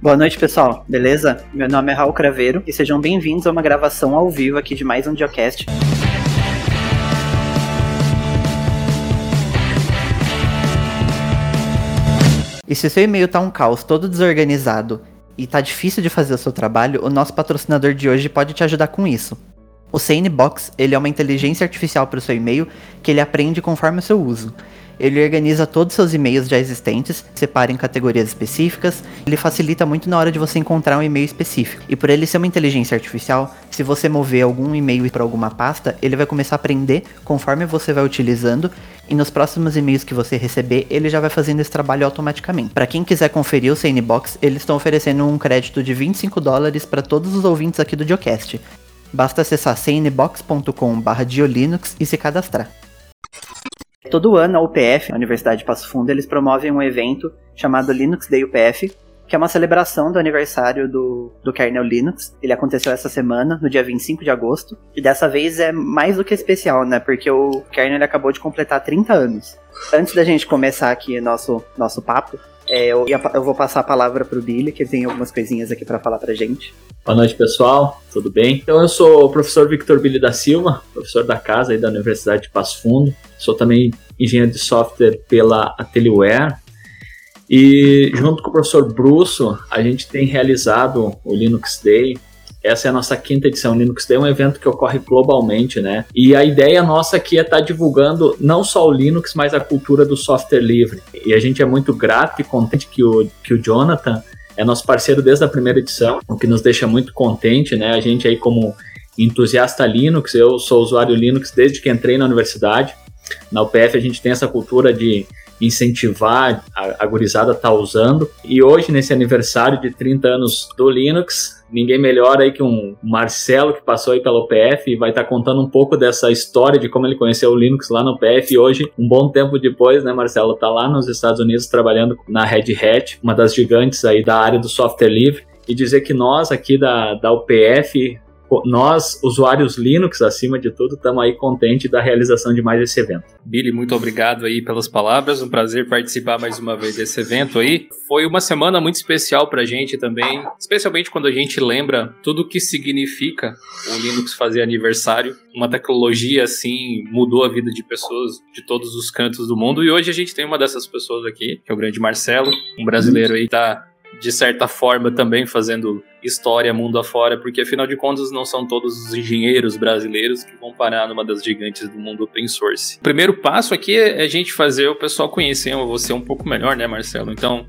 Boa noite, pessoal. Beleza? Meu nome é Raul Craveiro e sejam bem-vindos a uma gravação ao vivo aqui de mais um Diocast. E se seu e-mail tá um caos, todo desorganizado e tá difícil de fazer o seu trabalho, o nosso patrocinador de hoje pode te ajudar com isso. O Sanebox, ele é uma inteligência artificial para o seu e-mail que ele aprende conforme o seu uso. Ele organiza todos os seus e-mails já existentes, separa em categorias específicas, ele facilita muito na hora de você encontrar um e-mail específico. E por ele ser uma inteligência artificial, se você mover algum e-mail para alguma pasta, ele vai começar a aprender conforme você vai utilizando e nos próximos e-mails que você receber, ele já vai fazendo esse trabalho automaticamente. Para quem quiser conferir o Sanebox, eles estão oferecendo um crédito de 25 dólares para todos os ouvintes aqui do Diocast. Basta acessar cnbox.com/diolinux e se cadastrar. Todo ano a UPF, a Universidade de Passo Fundo, eles promovem um evento chamado Linux Day UPF, que é uma celebração do aniversário do, do kernel Linux. Ele aconteceu essa semana, no dia 25 de agosto, e dessa vez é mais do que especial, né? Porque o kernel acabou de completar 30 anos. Antes da gente começar aqui nosso, nosso papo, é, eu, eu, vou passar a palavra para o Billy, que tem algumas coisinhas aqui para falar para gente. Boa noite, pessoal. Tudo bem? Então, eu sou o professor Victor Billy da Silva, professor da casa aí da Universidade de Passo Fundo. Sou também engenheiro de software pela Ateliware. E junto com o professor Brusso, a gente tem realizado o Linux Day, essa é a nossa quinta edição. Linux Day é um evento que ocorre globalmente, né? E a ideia nossa aqui é estar tá divulgando não só o Linux, mas a cultura do software livre. E a gente é muito grato e contente que o, que o Jonathan é nosso parceiro desde a primeira edição, o que nos deixa muito contente, né? A gente aí como entusiasta Linux, eu sou usuário Linux desde que entrei na universidade. Na UPF a gente tem essa cultura de incentivar a, a gurizada a estar tá usando. E hoje, nesse aniversário de 30 anos do Linux, ninguém melhor aí que um Marcelo que passou aí pela UPF e vai estar tá contando um pouco dessa história de como ele conheceu o Linux lá no UPF e hoje, um bom tempo depois, né, Marcelo, tá lá nos Estados Unidos trabalhando na Red Hat, uma das gigantes aí da área do software livre e dizer que nós aqui da, da UPF nós, usuários Linux, acima de tudo, estamos aí contentes da realização de mais esse evento. Billy, muito obrigado aí pelas palavras, um prazer participar mais uma vez desse evento aí. Foi uma semana muito especial para a gente também, especialmente quando a gente lembra tudo o que significa o Linux fazer aniversário. Uma tecnologia assim mudou a vida de pessoas de todos os cantos do mundo e hoje a gente tem uma dessas pessoas aqui, que é o grande Marcelo, um brasileiro aí tá de certa forma também fazendo história mundo afora, porque afinal de contas não são todos os engenheiros brasileiros que vão parar numa das gigantes do mundo open source. O primeiro passo aqui é a gente fazer o pessoal conhecer você um pouco melhor, né, Marcelo? Então,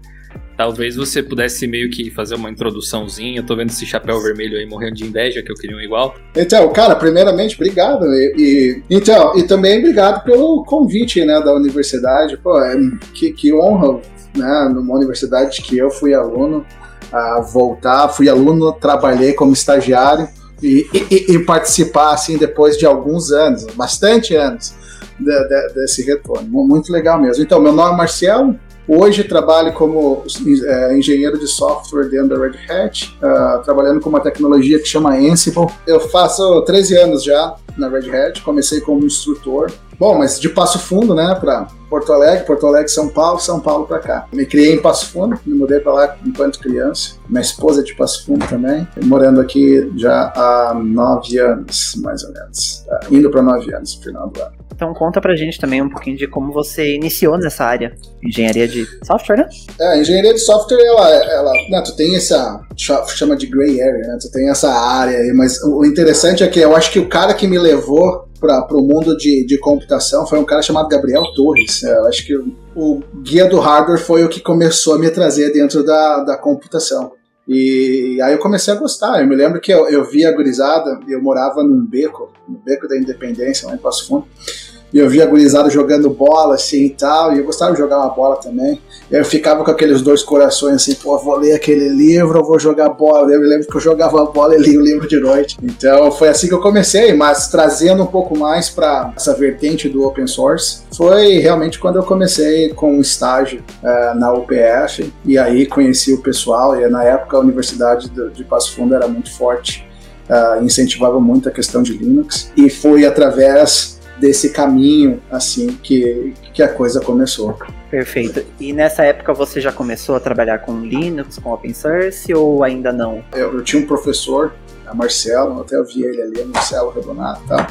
talvez você pudesse meio que fazer uma introduçãozinha. Eu tô vendo esse chapéu vermelho aí morrendo de inveja, que eu queria um igual. Então, cara, primeiramente, obrigado. E, e, então, e também obrigado pelo convite, né, da universidade. Pô, é, que, que honra né, numa universidade que eu fui aluno, a voltar, fui aluno, trabalhei como estagiário e, e, e participar assim depois de alguns anos, bastante anos de, de, desse retorno. Muito legal mesmo. Então, meu nome é Marcelo, Hoje trabalho como é, engenheiro de software dentro da Red Hat, uh, trabalhando com uma tecnologia que chama Ansible. Eu faço 13 anos já na Red Hat, comecei como instrutor. Bom, mas de Passo Fundo, né, para Porto Alegre, Porto Alegre, São Paulo, São Paulo para cá. Me criei em Passo Fundo, me mudei para lá enquanto criança. Minha esposa é de Passo Fundo também, morando aqui já há nove anos, mais ou menos, tá? indo para nove anos no final do ano. Então conta pra gente também um pouquinho de como você iniciou nessa área, engenharia de software, né? É, engenharia de software, ela, ela né, tu tem essa, chama de gray area, né? Tu tem essa área aí, mas o interessante é que eu acho que o cara que me levou para o mundo de, de computação foi um cara chamado Gabriel Torres. É, eu acho que o, o guia do hardware foi o que começou a me trazer dentro da, da computação. E aí eu comecei a gostar. Eu me lembro que eu, eu via a gurizada, eu morava num beco, no beco da Independência, lá em Passo Fundo. E eu via a gurizada jogando bola assim e tal, e eu gostava de jogar uma bola também. E eu ficava com aqueles dois corações assim, pô, vou ler aquele livro ou vou jogar bola. Eu me lembro que eu jogava bola e lia o livro de noite. Então foi assim que eu comecei, mas trazendo um pouco mais para essa vertente do open source, foi realmente quando eu comecei com um estágio uh, na UPF, e aí conheci o pessoal, e na época a Universidade de Passo Fundo era muito forte. Uh, incentivava muito a questão de Linux e foi através desse caminho assim que, que a coisa começou. Perfeito. E nessa época você já começou a trabalhar com Linux, com open source ou ainda não? Eu, eu tinha um professor, a Marcelo, até eu vi ele ali, Marcelo Redonato e tal.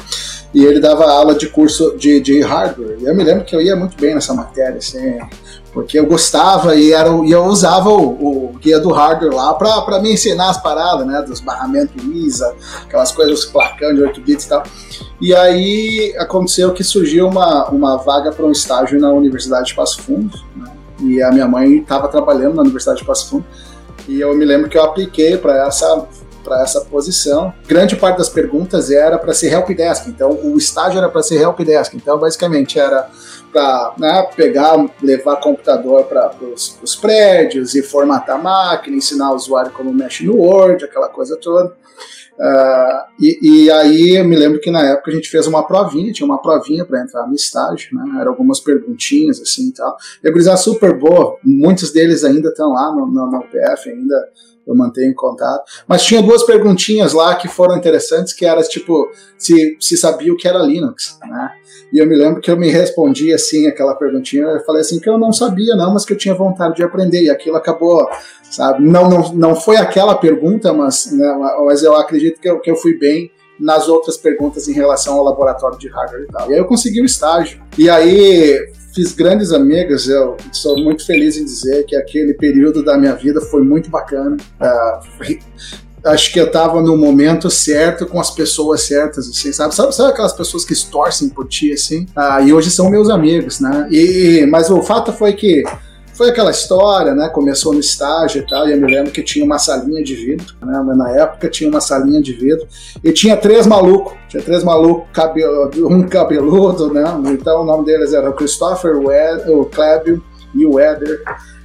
E ele dava aula de curso de, de hardware. E eu me lembro que eu ia muito bem nessa matéria, assim, porque eu gostava e, era, e eu usava o, o guia do hardware lá para me ensinar as paradas, né? Dos barramentos ISA, aquelas coisas, os placão de 8 bits e tal. E aí aconteceu que surgiu uma, uma vaga para um estágio na Universidade de Passo Fundo, né? E a minha mãe estava trabalhando na Universidade de Passo Fundo. E eu me lembro que eu apliquei para essa para essa posição. Grande parte das perguntas era para ser helpdesk, então o estágio era para ser helpdesk. Então, basicamente, era para né, pegar, levar computador para os prédios e formatar a máquina, ensinar o usuário como mexe no Word, aquela coisa toda. Uh, e, e, aí eu me lembro que na época a gente fez uma provinha, tinha uma provinha para entrar no estágio, né? Eram algumas perguntinhas assim e tal. E a super boa, muitos deles ainda estão lá no, no, no PF, ainda eu mantenho contato. Mas tinha duas perguntinhas lá que foram interessantes, que era tipo, se, se sabia o que era Linux, né? E eu me lembro que eu me respondi assim, aquela perguntinha, eu falei assim que eu não sabia não, mas que eu tinha vontade de aprender, e aquilo acabou, sabe? Não, não, não foi aquela pergunta, mas, né, mas eu acredito que eu, que eu fui bem nas outras perguntas em relação ao laboratório de hardware e tal. E aí eu consegui o estágio. E aí fiz grandes amigas, eu sou muito feliz em dizer que aquele período da minha vida foi muito bacana. Uh, acho que eu estava no momento certo com as pessoas certas, assim, sabe? Sabe, sabe aquelas pessoas que torcem por ti, assim? Uh, e hoje são meus amigos, né? E, mas o fato foi que foi aquela história, né? Começou no estágio e tal, e eu me lembro que tinha uma salinha de vidro, né? Na época tinha uma salinha de vidro, e tinha três malucos, tinha três malucos, cabelo, um cabeludo, né? Então o nome deles era o Christopher, o Clébio e o Eder.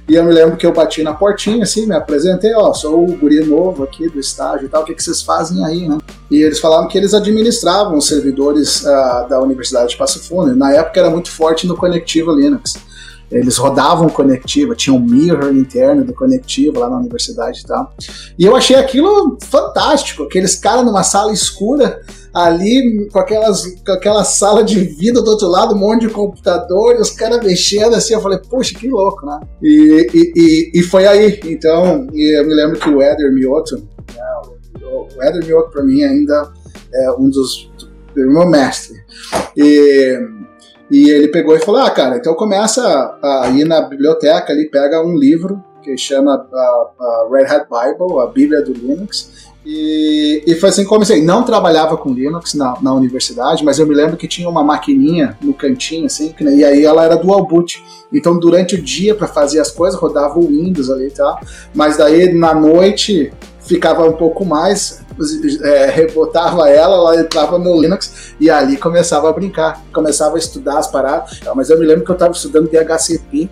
E eu me lembro que eu bati na portinha, assim, me apresentei, ó, sou o guri novo aqui do estágio e tal, o que, que vocês fazem aí, né? E eles falavam que eles administravam os servidores uh, da Universidade de Passo Fundo. Na época era muito forte no Conectiva Linux. Eles rodavam conectiva, tinha um mirror interno do conectiva lá na universidade e tal. E eu achei aquilo fantástico, aqueles caras numa sala escura ali com, aquelas, com aquela sala de vida do outro lado, um monte de computador, e os caras mexendo assim, eu falei, puxa, que louco, né? E, e, e, e foi aí, então, eu me lembro que o Eder Mioto, o Eder Mioto para mim ainda é um dos, do meu mestre. E e ele pegou e falou: Ah, cara, então começa a ir na biblioteca ali, pega um livro que chama a, a Red Hat Bible, a Bíblia do Linux. E, e foi assim que comecei. Não trabalhava com Linux na, na universidade, mas eu me lembro que tinha uma maquininha no cantinho, assim, e aí ela era dual boot. Então, durante o dia, para fazer as coisas, rodava o Windows ali e tal. Mas daí, na noite, ficava um pouco mais, é, rebotava ela, ela entrava no Linux e ali começava a brincar, começava a estudar as paradas. Mas eu me lembro que eu estava estudando DHCP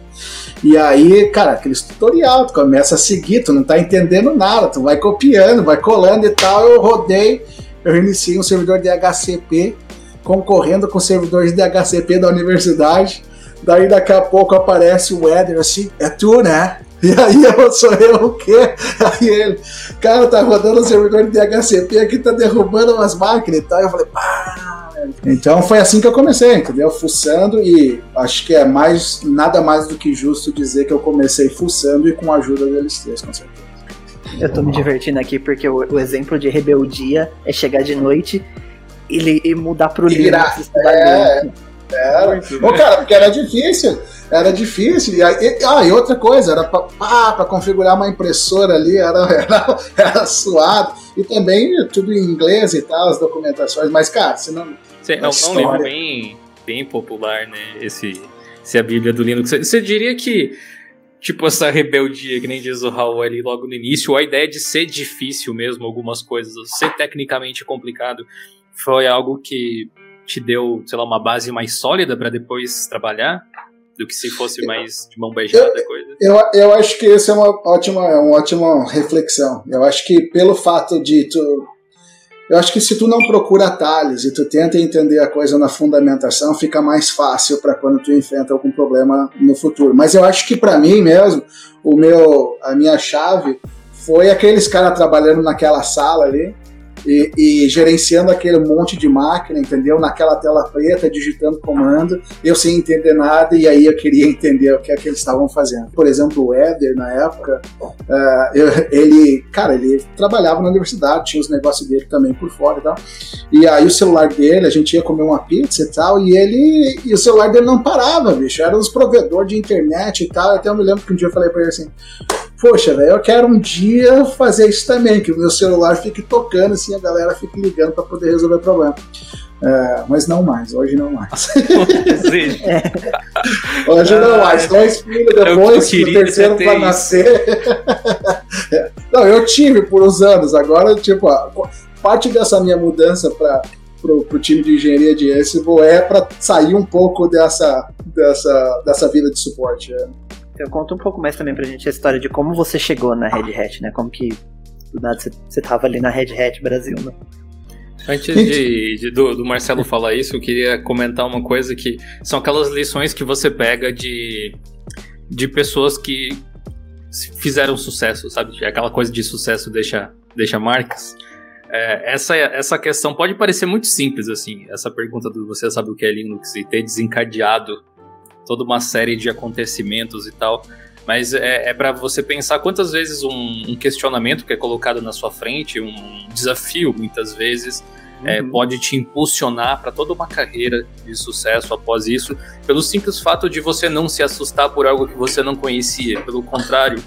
e aí, cara, aquele tutorial, tu começa a seguir, tu não tá entendendo nada, tu vai copiando, vai colando e tal. Eu rodei, eu iniciei um servidor DHCP concorrendo com servidores DHCP da universidade. Daí daqui a pouco aparece o Eder assim, é tu, né? E aí eu sou eu o quê? Aí ele, cara, tá rodando o servidor de DHCP aqui, tá derrubando umas máquinas e tal. Eu falei, pá. Então foi assim que eu comecei, entendeu? Fuçando e acho que é mais nada mais do que justo dizer que eu comecei fuçando e com a ajuda deles três, com certeza. Eu tô me divertindo aqui porque o, o exemplo de rebeldia é chegar de noite e, e mudar pro Linux. É, era. Ô, cara, porque era difícil. Era difícil. E, aí, ah, e outra coisa, era para configurar uma impressora ali, era, era, era suado. E também tudo em inglês e tal, as documentações. Mas, cara, se não. Sim, é um, livro bem, bem popular, né? Esse, esse é a Bíblia do Linux. Você diria que tipo essa rebeldia, que nem diz o Raul ali logo no início, a ideia de ser difícil mesmo, algumas coisas, ser tecnicamente complicado, foi algo que te deu, sei lá, uma base mais sólida para depois trabalhar? Do que se fosse mais de mão beijada eu, coisa? Eu, eu acho que isso é uma ótima, uma ótima reflexão. Eu acho que pelo fato de tu. Eu acho que se tu não procura atalhos e tu tenta entender a coisa na fundamentação, fica mais fácil para quando tu enfrenta algum problema no futuro. Mas eu acho que para mim mesmo, o meu, a minha chave foi aqueles caras trabalhando naquela sala ali, e, e, gerenciando aquele monte de máquina, entendeu? Naquela tela preta, digitando comando, eu sem entender nada, e aí eu queria entender o que é que eles estavam fazendo. Por exemplo, o Éder, na época, uh, eu, ele, cara, ele trabalhava na universidade, tinha os negócios dele também por fora e tal. E aí o celular dele, a gente ia comer uma pizza e tal, e ele, e o celular dele não parava, bicho, era os provedores de internet e tal. Até eu me lembro que um dia eu falei pra ele assim: poxa, velho, eu quero um dia fazer isso também, que o meu celular fique tocando assim, a galera fique ligando para poder resolver o problema. É, mas não mais, hoje não mais. hoje não mais. Dois filhos depois, o terceiro para nascer. não, eu tive por uns anos, agora, tipo, parte dessa minha mudança para pro, pro time de engenharia de Ansible é para sair um pouco dessa, dessa, dessa vida de suporte. É. Conta um pouco mais também pra gente a história de como você chegou na Red Hat, né? Como que do nada você, tava ali na Red Hat Brasil, né? Antes de, de do, do, Marcelo falar isso, eu queria comentar uma coisa que são aquelas lições que você pega de, de pessoas que fizeram sucesso, sabe? Aquela coisa de sucesso deixa, deixa marcas. É, essa, essa questão pode parecer muito simples, assim, essa pergunta do você sabe o que é Linux e ter desencadeado toda uma série de acontecimentos e tal. Mas é, é para você pensar quantas vezes um, um, questionamento que é colocado na sua frente, um desafio, muitas vezes, é, uhum. é, pode te impulsionar para toda uma carreira de sucesso após isso, pelo simples fato de você não se assustar por algo que você não conhecia. Pelo contrário,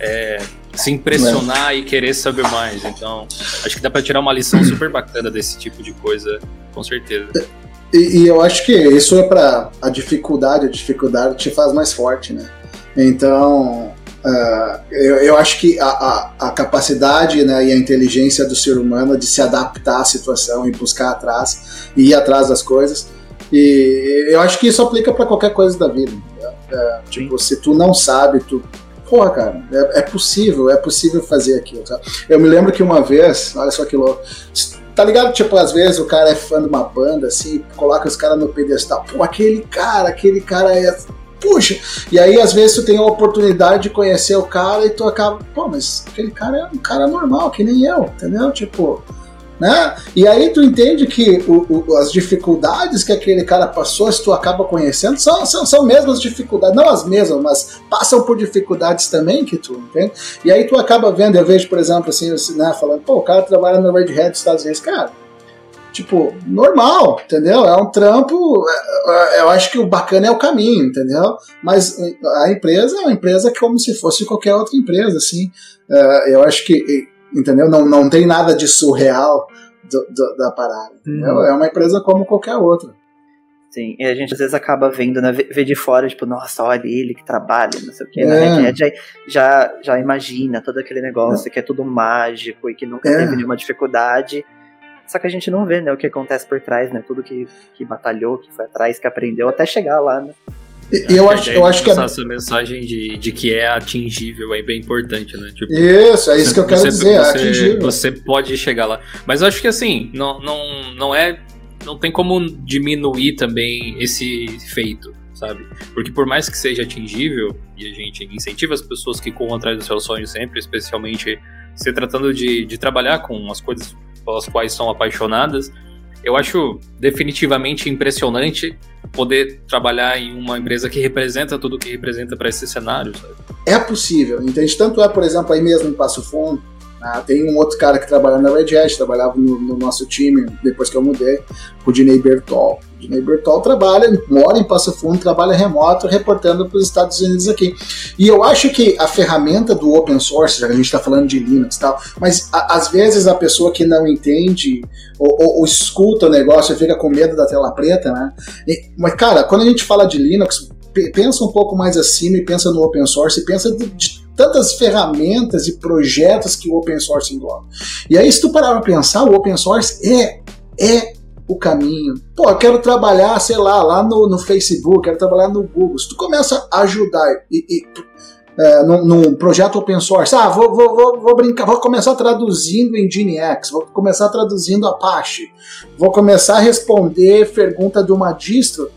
é, se impressionar e querer saber mais. Então, acho que dá para tirar uma lição super bacana desse tipo de coisa, com certeza. E, e eu acho que isso é para a dificuldade, a dificuldade te faz mais forte, né? Então, uh, eu, eu, acho que a, a, a, capacidade né, e a inteligência do ser humano de se adaptar à situação e buscar atrás, e ir atrás das coisas, e eu acho que isso aplica para qualquer coisa da vida. É, tipo, se tu não sabe, tu porra, cara, é, é, possível, é possível fazer aquilo. Tá? Eu me lembro que uma vez, olha só que louco, Tá ligado? Tipo, às vezes o cara é fã de uma banda, assim, coloca os caras no pedestal. Pô, aquele cara, aquele cara é. Puxa! E aí, às vezes, tu tem a oportunidade de conhecer o cara e tu acaba. Pô, mas aquele cara é um cara normal, que nem eu, entendeu? Tipo, né? E aí tu entende que o, o, as dificuldades que aquele cara passou, se tu acaba conhecendo, são, são, são mesmas dificuldades, não as mesmas, mas passam por dificuldades também que tu entende. E aí tu acaba vendo, eu vejo, por exemplo, assim, né, falando, pô, o cara trabalha no Red Hat dos Estados Unidos, cara, tipo, normal, entendeu? É um trampo, é, é, eu acho que o bacana é o caminho, entendeu? Mas a empresa é uma empresa como se fosse qualquer outra empresa, assim, é, eu acho que entendeu? Não, não tem nada de surreal do, do, da parada, entendeu? Hum. É uma empresa como qualquer outra. Sim, e a gente às vezes acaba vendo, né, vê de fora, tipo, nossa, olha ele que trabalha, não sei o que, é. na Red Hat já, já, já imagina todo aquele negócio é. que é tudo mágico e que nunca é. teve nenhuma dificuldade. Só que a gente não vê, né, o que acontece por trás, né, tudo que, que batalhou, que foi atrás, que aprendeu, até chegar lá, né. Eu acho, eu acho que essa mensagem de, de que é atingível é bem importante, né? Tipo, isso, é isso você, que eu quero você, dizer, é você, é atingível. Você pode chegar lá. Mas eu acho que assim, não, não, não é. Não tem como diminuir também esse feito, sabe? Porque por mais que seja atingível, e a gente incentiva as pessoas que corram atrás do seu sonho sempre, especialmente se tratando de, de trabalhar com as coisas pelas quais são apaixonadas, eu acho definitivamente impressionante poder trabalhar em uma empresa que representa tudo o que representa para esse cenário. Sabe? É possível, entende? Tanto é, por exemplo, aí mesmo em Passo Fundo, né, tem um outro cara que trabalha na Red Hat, trabalhava no, no nosso time depois que eu mudei, o Dinei Bertol. O Dinei Bertol trabalha, mora em Passo Fundo, trabalha remoto, reportando para os Estados Unidos aqui. E eu acho que a ferramenta do open source, já que a gente está falando de Linux e tal, mas a, às vezes a pessoa que não entende ou, ou, ou, escuta o negócio fica com medo da tela preta, né? E, mas, cara, quando a gente fala de Linux, pensa um pouco mais acima e pensa no open source, e pensa de, de tantas ferramentas e projetos que o open source engloba. E aí, se tu parar para pensar, o open source é, é o caminho. Pô, eu quero trabalhar, sei lá, lá no, no Facebook, quero trabalhar no Google. Se tu começa a ajudar e, e é, num, num, projeto open source, ah, vou, vou, vou, vou, brincar, vou começar traduzindo em Nginx, vou começar traduzindo Apache, vou começar a responder pergunta de uma distro,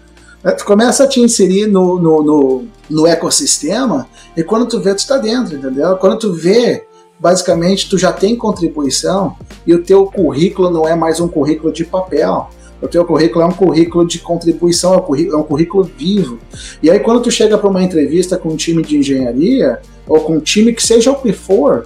tu começa a te inserir no, no, no, no ecossistema e quando tu vê, tu está dentro, entendeu? Quando tu vê, basicamente, tu já tem contribuição e o teu currículo não é mais um currículo de papel. O teu currículo é um currículo de contribuição, é um currículo, é um currículo vivo. E aí, quando tu chega para uma entrevista com um time de engenharia, ou com um time que seja o que for,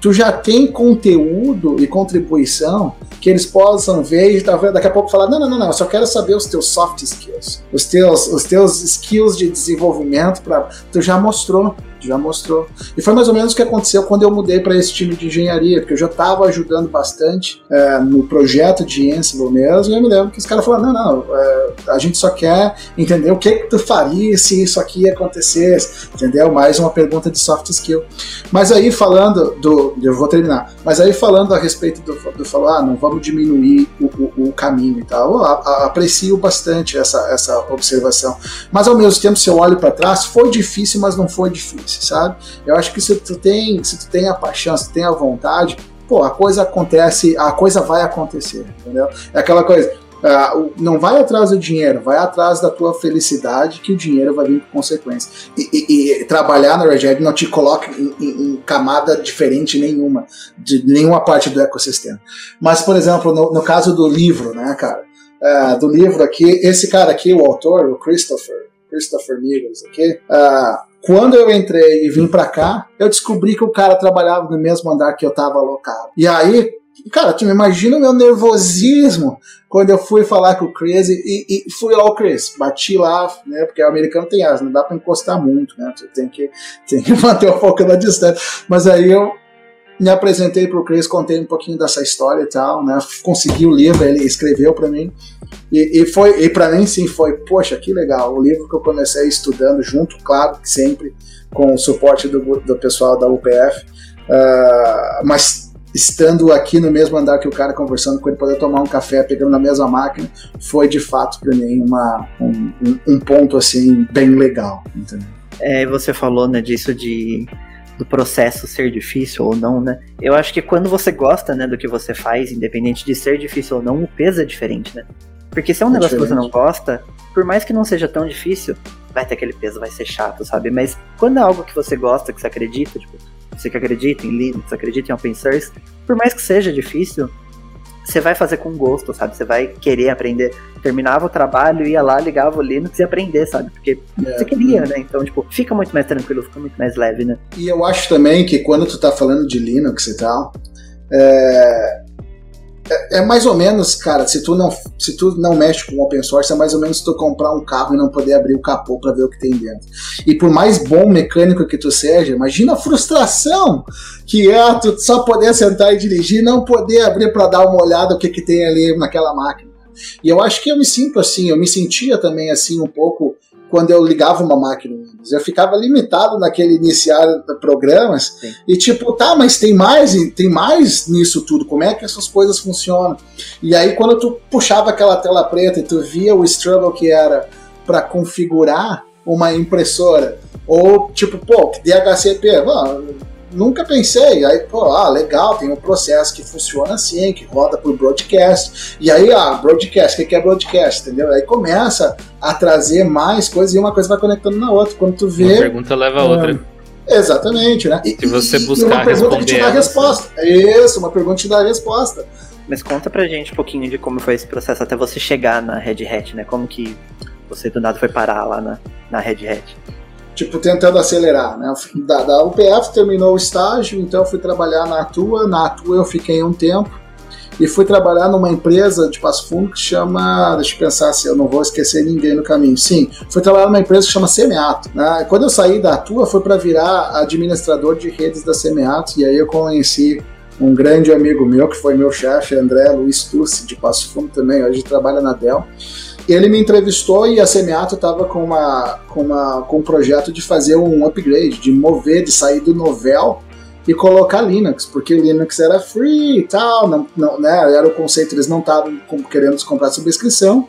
tu já tem conteúdo e contribuição que eles possam ver e talvez daqui a pouco falar: não, não, não, não, eu só quero saber os teus soft skills, os teus, os teus skills de desenvolvimento. Pra, tu já mostrou já mostrou. E foi mais ou menos o que aconteceu quando eu mudei para esse time de engenharia, porque eu já estava ajudando bastante é, no projeto de Ansible mesmo, e eu me lembro que os caras falaram, não, não, é, a gente só quer entender o que, que tu faria se isso aqui acontecesse, entendeu? Mais uma pergunta de soft skill. Mas aí falando do, eu vou terminar, mas aí falando a respeito do, do falar, ah, não vamos diminuir o, o, o caminho e tal, eu aprecio bastante essa, essa observação. Mas ao mesmo tempo, se eu olho para trás, foi difícil, mas não foi difícil sabe? Eu acho que se tu tem, se tu tem a paixão, se tu tem a vontade, pô, a coisa acontece, a coisa vai acontecer, entendeu? É aquela coisa, Uh, não vai atrás do dinheiro, vai atrás da tua felicidade, que o dinheiro vai vir com consequência. E, e, e trabalhar na Red não te coloca em, em, em, camada diferente nenhuma, de nenhuma parte do ecossistema. Mas, por exemplo, no, no caso do livro, né, cara? Uh, do livro aqui, esse cara aqui, o autor, o Christopher, Christopher Nichols, aqui, uh, quando eu entrei e vim para cá, eu descobri que o cara trabalhava no mesmo andar que eu tava alocado. E aí, cara, tu imagina o meu nervosismo quando eu fui falar com o Chris e, e fui lá o Chris, bati lá, né, porque o americano tem asa, não dá para encostar muito, né, tu tem que, tem que manter um pouco da distância. Mas aí eu me apresentei pro Chris, contei um pouquinho dessa história e tal, né, consegui o livro, ele escreveu para mim. E, e foi e para mim sim foi, poxa, que legal. O livro que eu comecei estudando junto, claro, sempre com o suporte do, do pessoal da UPF, uh, ah, mas estando aqui no mesmo andar que o cara, conversando com ele, poder tomar um café, pegando na mesma máquina, foi de fato para mim uma, um, um, ponto assim bem legal. Entendeu? É, você falou né, disso de do processo ser difícil ou não, né? Eu acho que quando você gosta, né, do que você faz, independente de ser difícil ou não, o peso é diferente, né? Porque se é um é negócio diferente. que você não gosta, por mais que não seja tão difícil, vai ter aquele peso, vai ser chato, sabe? Mas quando é algo que você gosta, que você acredita, tipo, você que acredita em Linux, acredita em open source, por mais que seja difícil, você vai fazer com gosto, sabe? Você vai querer aprender. Terminava o trabalho, ia lá, ligava o Linux e aprender, sabe? Porque é, você queria, né? Então, tipo, fica muito mais tranquilo, fica muito mais leve, né? E eu acho também que quando tu tá falando de Linux e tal, é, é, é, mais ou menos, cara, se tu, não, se tu não mexe com open source, é mais ou menos tu comprar um carro e não poder abrir o capô para ver o que tem dentro. E por mais bom mecânico que tu seja, imagina a frustração que é tu só poder sentar e dirigir não poder abrir para dar uma olhada o que, que tem ali naquela máquina. E eu acho que eu me sinto assim, eu me sentia também assim um pouco quando eu ligava uma máquina Windows. Eu ficava limitado naquele iniciar programas Sim. e tipo, tá, mas tem mais, tem mais nisso tudo. Como é que essas coisas funcionam? E aí quando tu puxava aquela tela preta e tu via o struggle que era para configurar uma impressora ou tipo, pô, DHCP, mano, nunca pensei. Aí, pô, ah, legal, tem um processo que funciona assim, que roda por broadcast. E aí, ah, broadcast, o que é broadcast, entendeu? Aí começa a trazer mais coisas e uma coisa vai conectando na outra. Quando tu vê. Uma pergunta leva a outra. Exatamente, né? E, Se você buscar e uma pergunta que te dá a resposta. Isso, uma pergunta que te dá a resposta. Mas conta pra gente um pouquinho de como foi esse processo até você chegar na Red Hat, né? Como que você do nada foi parar lá na, na Red Hat? Tipo, tentando acelerar, né? Da, da UPF terminou o estágio, então fui trabalhar na Atua, na Atua eu fiquei um tempo e fui trabalhar numa empresa de Passo Fundo que chama, deixa eu pensar se eu não vou esquecer ninguém no caminho. Sim, fui trabalhar numa empresa que chama Semeato. Né? Quando eu saí da Atua foi para virar administrador de redes da Semeato e aí eu conheci um grande amigo meu que foi meu chefe, André Luiz Turci de Passo Fundo também, hoje trabalha na Dell ele me entrevistou e a Semiato estava com, uma, com, uma, com um projeto de fazer um upgrade, de mover, de sair do Novel e colocar Linux, porque Linux era free e tal, não, não, né, era o conceito, eles não estavam querendo comprar subscrição.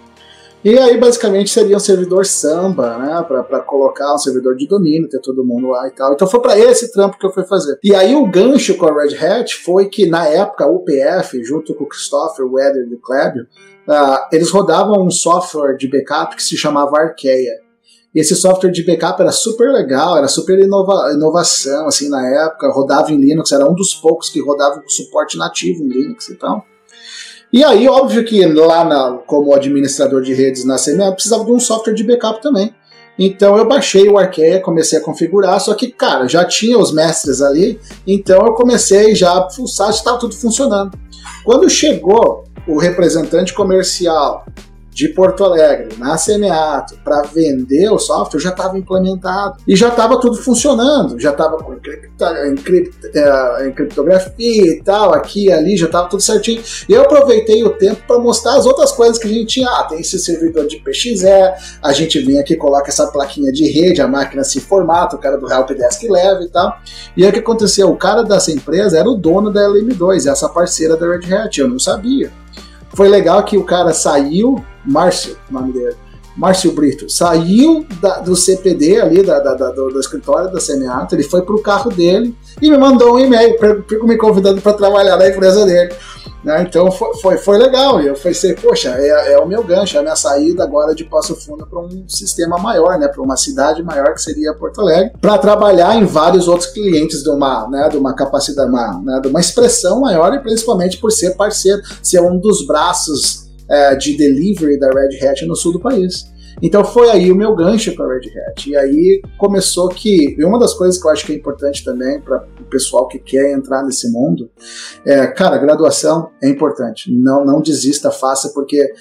E aí, basicamente, seria um servidor samba, né? Para colocar um servidor de domínio, ter todo mundo lá e tal. Então foi para esse trampo que eu fui fazer. E aí o gancho com a Red Hat foi que, na época, o UPF, junto com o Christopher Weather e o Clébio, uh, eles rodavam um software de backup que se chamava Arkeia. Esse software de backup era super legal, era super inova inovação, assim, na época, rodava em Linux, era um dos poucos que rodava com suporte nativo em Linux e tal. E aí, óbvio que lá na, como administrador de redes na CMA, precisava de um software de backup também. Então eu baixei o Arqueia, comecei a configurar, só que, cara, já tinha os mestres ali, então eu comecei já a fuçar, estava tudo funcionando. Quando chegou o representante comercial de Porto Alegre na Semeato para vender o software já estava implementado e já estava tudo funcionando, já estava com é, encriptografia e tal, aqui e ali, já estava tudo certinho. E eu aproveitei o tempo para mostrar as outras coisas que a gente tinha. Ah, tem esse servidor de PXE, a gente vem aqui, coloca essa plaquinha de rede, a máquina se formata, o cara do Helpdesk leva e tal. E aí o que aconteceu? O cara dessa empresa era o dono da LM2, essa parceira da Red Hat, eu não sabia. Foi legal que o cara saiu, Márcio, o nome dele, Márcio Brito, saiu da, do CPD ali, da, da, do, do escritório da Semeato, ele foi pro carro dele e me mandou um e-mail me convidando para trabalhar na empresa dele. Né? Então foi, foi, foi, legal. Eu pensei, poxa, é, é, o meu gancho, é a minha saída agora de Passo Fundo para um sistema maior, né? para uma cidade maior que seria Porto Alegre, para trabalhar em vários outros clientes de uma, né, de uma capacidade, uma, né, de uma expressão maior e principalmente por ser parceiro, ser um dos braços é, de delivery da Red Hat no sul do país. Então foi aí o meu gancho para Red Hat. E aí começou que. E uma das coisas que eu acho que é importante também para o pessoal que quer entrar nesse mundo é, cara, graduação é importante. Não, não desista, faça, porque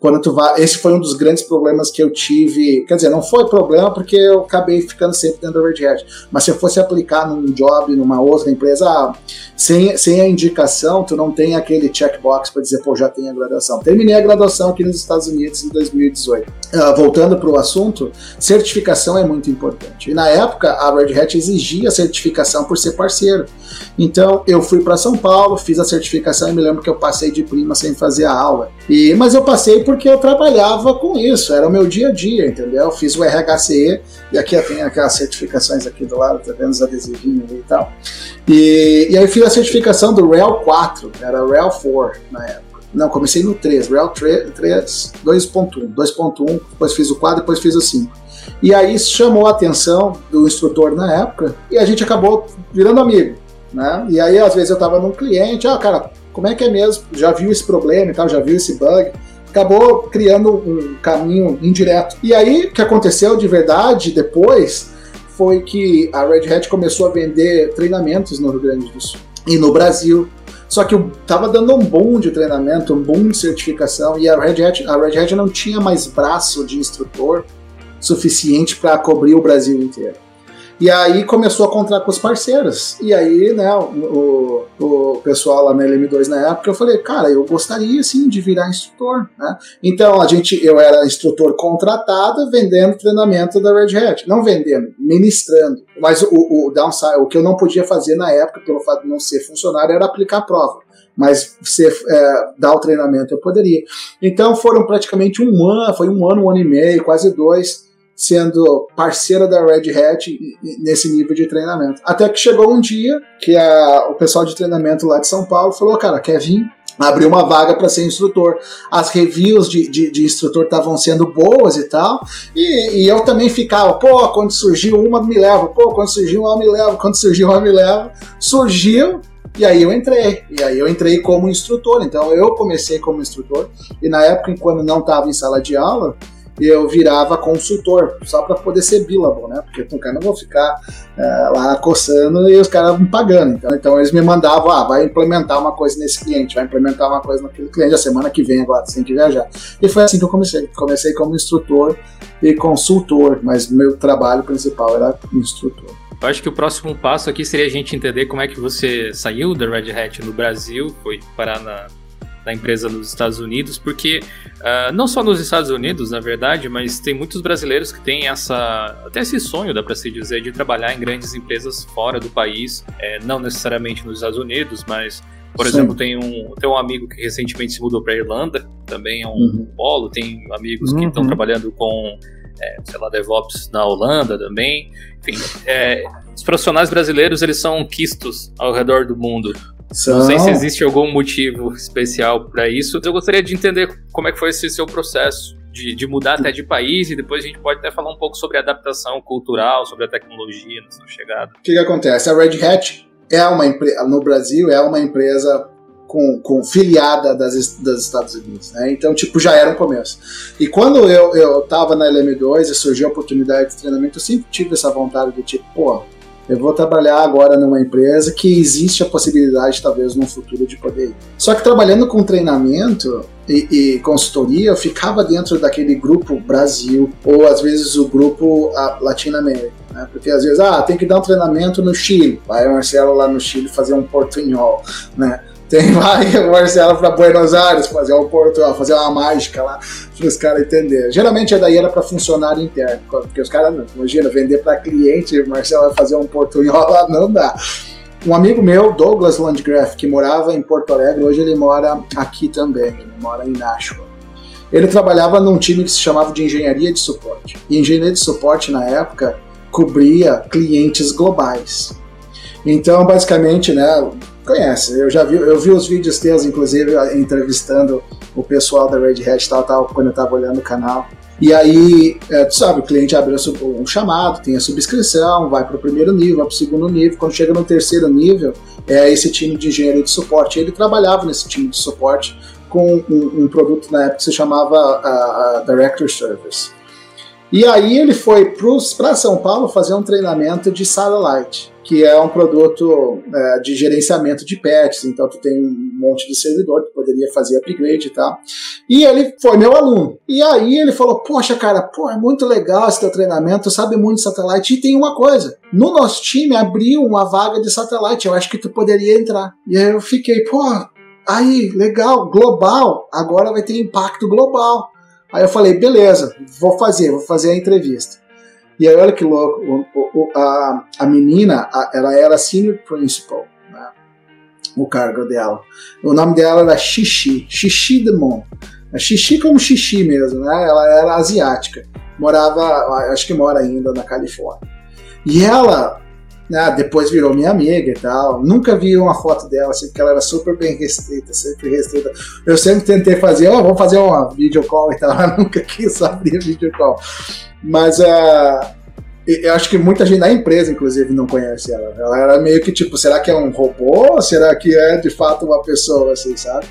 quando tu vai. Esse foi um dos grandes problemas que eu tive. Quer dizer, não foi problema porque eu acabei ficando sempre dentro da Red Hat. Mas se eu fosse aplicar num job, numa outra empresa, ah, sem, sem a indicação, tu não tem aquele checkbox para dizer, pô, já tenho a graduação. Terminei a graduação aqui nos Estados Unidos em 2018. Ah, voltando para o assunto, certificação é muito importante. E na época, a Red Hat exigia certificação por ser parceiro. Então, eu fui para São Paulo, fiz a certificação e me lembro que eu passei de prima sem fazer a aula. E, mas eu passei porque eu trabalhava com isso, era o meu dia a dia, entendeu? Eu fiz o RHCE, e aqui tem aquelas certificações aqui do lado, tá vendo os adesivinhos e tal. E, e aí fiz a certificação do RHEL 4, era RHEL 4 na época. Não, comecei no 3, RHEL 3, 3 2.1, 2.1, depois fiz o 4, depois fiz o 5. E aí chamou a atenção do instrutor na época e a gente acabou virando amigo. Né? E aí, às vezes, eu tava num cliente, ah, cara, como é que é mesmo? Já viu esse problema e tal, já viu esse bug? Acabou criando um caminho indireto. E aí, o que aconteceu de verdade depois foi que a Red Hat começou a vender treinamentos no Rio Grande do Sul e no Brasil. Só que eu tava dando um boom de treinamento, um boom de certificação, e a Red Hat, a Red Hat não tinha mais braço de instrutor suficiente para cobrir o Brasil inteiro. E aí começou a contratar com os parceiros. E aí, né, o, o pessoal lá na LM2 na época, eu falei, cara, eu gostaria sim de virar instrutor. Né? Então a gente, eu era instrutor contratado vendendo treinamento da Red Hat. Não vendendo, ministrando. Mas o, o downside, o que eu não podia fazer na época, pelo fato de não ser funcionário, era aplicar a prova mas é, dar o treinamento eu poderia. Então foram praticamente um ano, foi um ano, um ano e meio, quase dois, sendo parceira da Red Hat nesse nível de treinamento. Até que chegou um dia que a, o pessoal de treinamento lá de São Paulo falou: cara, quer vir? Abriu uma vaga para ser instrutor. As reviews de, de, de instrutor estavam sendo boas e tal. E, e, eu também ficava, pô, quando surgiu uma, me leva. Pô, quando surgiu uma, me leva. Quando surgiu uma, me leva. Surgiu, e aí eu entrei. E aí eu entrei como instrutor. Então eu comecei como instrutor. E na época, quando não estava em sala de aula, eu virava consultor, só para poder ser billable, né? Porque o cara não vou ficar é, lá coçando e os caras me pagando. Então, então eles me mandavam, ah, vai implementar uma coisa nesse cliente, vai implementar uma coisa naquele cliente a semana que vem agora, sem que viajar. E foi assim que eu comecei. Comecei como instrutor e consultor, mas meu trabalho principal era instrutor. Eu acho que o próximo passo aqui seria a gente entender como é que você saiu da Red Hat no Brasil, foi parar na, da empresa nos Estados Unidos, porque uh, não só nos Estados Unidos, na verdade, mas tem muitos brasileiros que têm essa até esse sonho, dá para se dizer, de trabalhar em grandes empresas fora do país, é, não necessariamente nos Estados Unidos, mas por Sim. exemplo, tem um, tem um amigo que recentemente se mudou para Irlanda, também é um uhum. polo, tem amigos que estão uhum. trabalhando com é, sei lá, DevOps na Holanda também. Enfim, é, os profissionais brasileiros, eles são quistos ao redor do mundo. São... Não sei se existe algum motivo especial para isso. Eu gostaria de entender como é que foi esse seu processo de, de, mudar até de país e depois a gente pode até falar um pouco sobre a adaptação cultural, sobre a tecnologia na sua chegada. O que, que acontece? A Red Hat é uma empresa, no Brasil, é uma empresa com, com filiada das, das Estados Unidos, né? Então, tipo, já era um começo. E quando eu, eu tava na LM2 e surgiu a oportunidade de treinamento, eu sempre tive essa vontade de tipo, pô, eu vou trabalhar agora numa empresa que existe a possibilidade, talvez, no futuro, de poder ir. Só que trabalhando com treinamento e, e consultoria, eu ficava dentro daquele grupo Brasil, ou às vezes o grupo Latinoamérica. Né? Porque às vezes, ah, tem que dar um treinamento no Chile. Vai o Marcelo lá no Chile fazer um portunhol, né? Tem lá o Marcelo para Buenos Aires fazer um porto, fazer uma mágica lá para os caras entenderem. Geralmente é daí era para funcionário interno, porque os caras, imagina, vender para cliente, o Marcelo vai fazer um portunhol lá, não dá. Um amigo meu, Douglas Landgraf, que morava em Porto Alegre, hoje ele mora aqui também, ele mora em Nashville. Ele trabalhava num time que se chamava de engenharia de suporte. E engenharia de suporte na época cobria clientes globais. Então, basicamente, né, conhece. Eu já vi, eu vi os vídeos teus, inclusive, entrevistando o pessoal da Red Hat tal, tal, quando eu estava olhando o canal. E aí, é, tu sabe, o cliente abre um chamado, tem a subscrição, vai para o primeiro nível, vai para o segundo nível. Quando chega no terceiro nível, é esse time de engenharia de suporte. Ele trabalhava nesse time de suporte com um, um produto na época que se chamava uh, uh, Director Service. E aí ele foi para São Paulo fazer um treinamento de Satellite que é um produto é, de gerenciamento de patches, então tu tem um monte de servidor, tu poderia fazer upgrade e tal. E ele foi meu aluno. E aí ele falou, poxa cara, pô, é muito legal esse teu treinamento, tu sabe muito de satélite, e tem uma coisa, no nosso time abriu uma vaga de satélite, eu acho que tu poderia entrar. E aí eu fiquei, pô, aí, legal, global, agora vai ter impacto global. Aí eu falei, beleza, vou fazer, vou fazer a entrevista. E aí, olha que louco, o, o, a, a menina, a, ela era senior principal, né? o cargo dela. O nome dela era Xixi, Xixi Demon. Xixi como xixi mesmo, né? Ela era asiática, morava, acho que mora ainda na Califórnia. E ela, né, depois virou minha amiga e tal. Nunca vi uma foto dela, assim, porque ela era super bem restrita, sempre restrita. Eu sempre tentei fazer, oh, vamos fazer uma video call e tal. Ela nunca quis abrir video call. Mas uh, eu acho que muita gente na empresa, inclusive, não conhece ela. Ela era meio que tipo, será que é um robô? Ou será que é de fato uma pessoa, assim, sabe?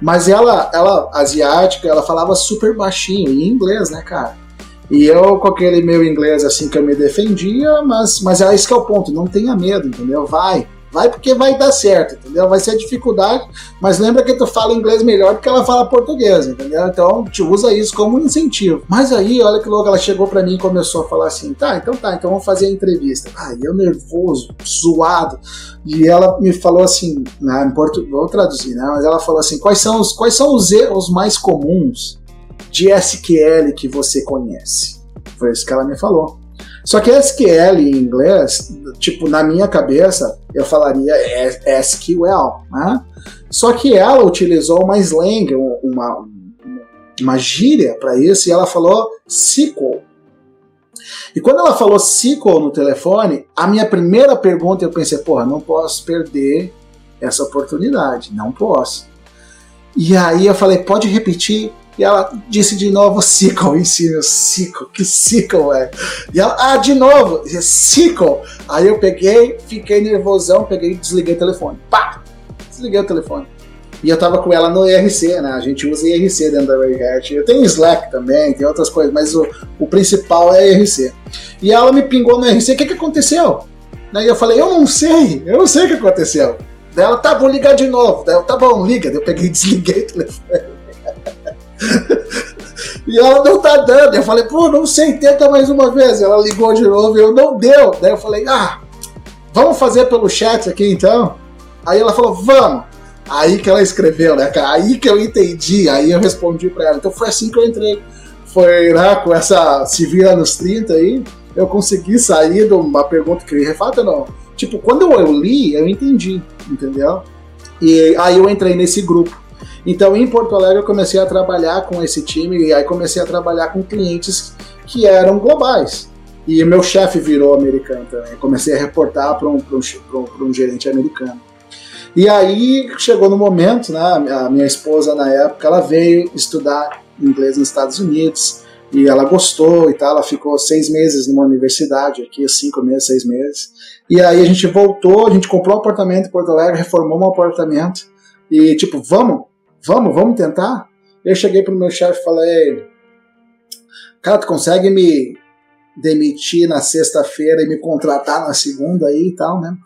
Mas ela, ela asiática, ela falava super baixinho, em inglês, né, cara? E eu, com aquele meu inglês assim que eu me defendia, mas, mas é esse que é o ponto, não tenha medo, entendeu? Vai, Vai porque vai dar certo, entendeu? Vai ser dificuldade, mas lembra que tu fala inglês melhor do que ela fala português, entendeu? Então, te usa isso como um incentivo. Mas aí, olha que louco, ela chegou para mim e começou a falar assim: tá, então tá, então vamos fazer a entrevista. Ai, eu nervoso, zoado. E ela me falou assim, né, em português, vou traduzir, né? Mas ela falou assim: quais são os, quais são os erros mais comuns de SQL que você conhece? Foi isso que ela me falou. Só que SQL em inglês, tipo, na minha cabeça, eu falaria SQL, né? Só que ela utilizou uma slang, uma, uma gíria para isso, e ela falou SQL. E quando ela falou SQL no telefone, a minha primeira pergunta eu pensei, porra, não posso perder essa oportunidade, não posso. E aí eu falei, pode repetir? E ela disse de novo Sickle em cima. Sickle, que Sickle é? E ela, ah, de novo, Sickle. Aí eu peguei, fiquei nervosão, peguei e desliguei o telefone. Pá! Desliguei o telefone. E eu tava com ela no IRC, né? A gente usa IRC dentro da Hat. Eu tenho Slack também, tem outras coisas, mas o, o principal é IRC. E ela me pingou no IRC, o que, que aconteceu? Daí eu falei, eu não sei, eu não sei o que aconteceu. Daí ela, tá, vou ligar de novo. Daí eu, tá bom, liga. Daí eu peguei e desliguei o telefone. e ela não tá dando. Eu falei, pô, não sei, tenta mais uma vez. Ela ligou de novo e eu não deu. Daí eu falei, ah, vamos fazer pelo chat aqui então? Aí ela falou, vamos. Aí que ela escreveu, né, cara? Aí que eu entendi, aí eu respondi pra ela. Então foi assim que eu entrei. Foi, né, com essa se vira nos 30 aí, eu consegui sair de uma pergunta que refata, não. Tipo, quando eu li, eu entendi, entendeu? E aí eu entrei nesse grupo. Então, em Porto Alegre, eu comecei a trabalhar com esse time e aí comecei a trabalhar com clientes que eram globais. E meu chefe virou americano também. Comecei a reportar para um, um, um gerente americano. E aí chegou no momento, né? A minha esposa na época, ela veio estudar inglês nos Estados Unidos. E ela gostou e tal, ela ficou seis meses numa universidade aqui, cinco meses, seis meses. E aí a gente voltou, a gente comprou um apartamento em Porto Alegre, reformou um apartamento. E tipo, vamos, vamos, vamos tentar? Eu cheguei pro meu chefe e falei, cara, tu consegue me demitir na sexta-feira e me contratar na segunda aí e tal, né?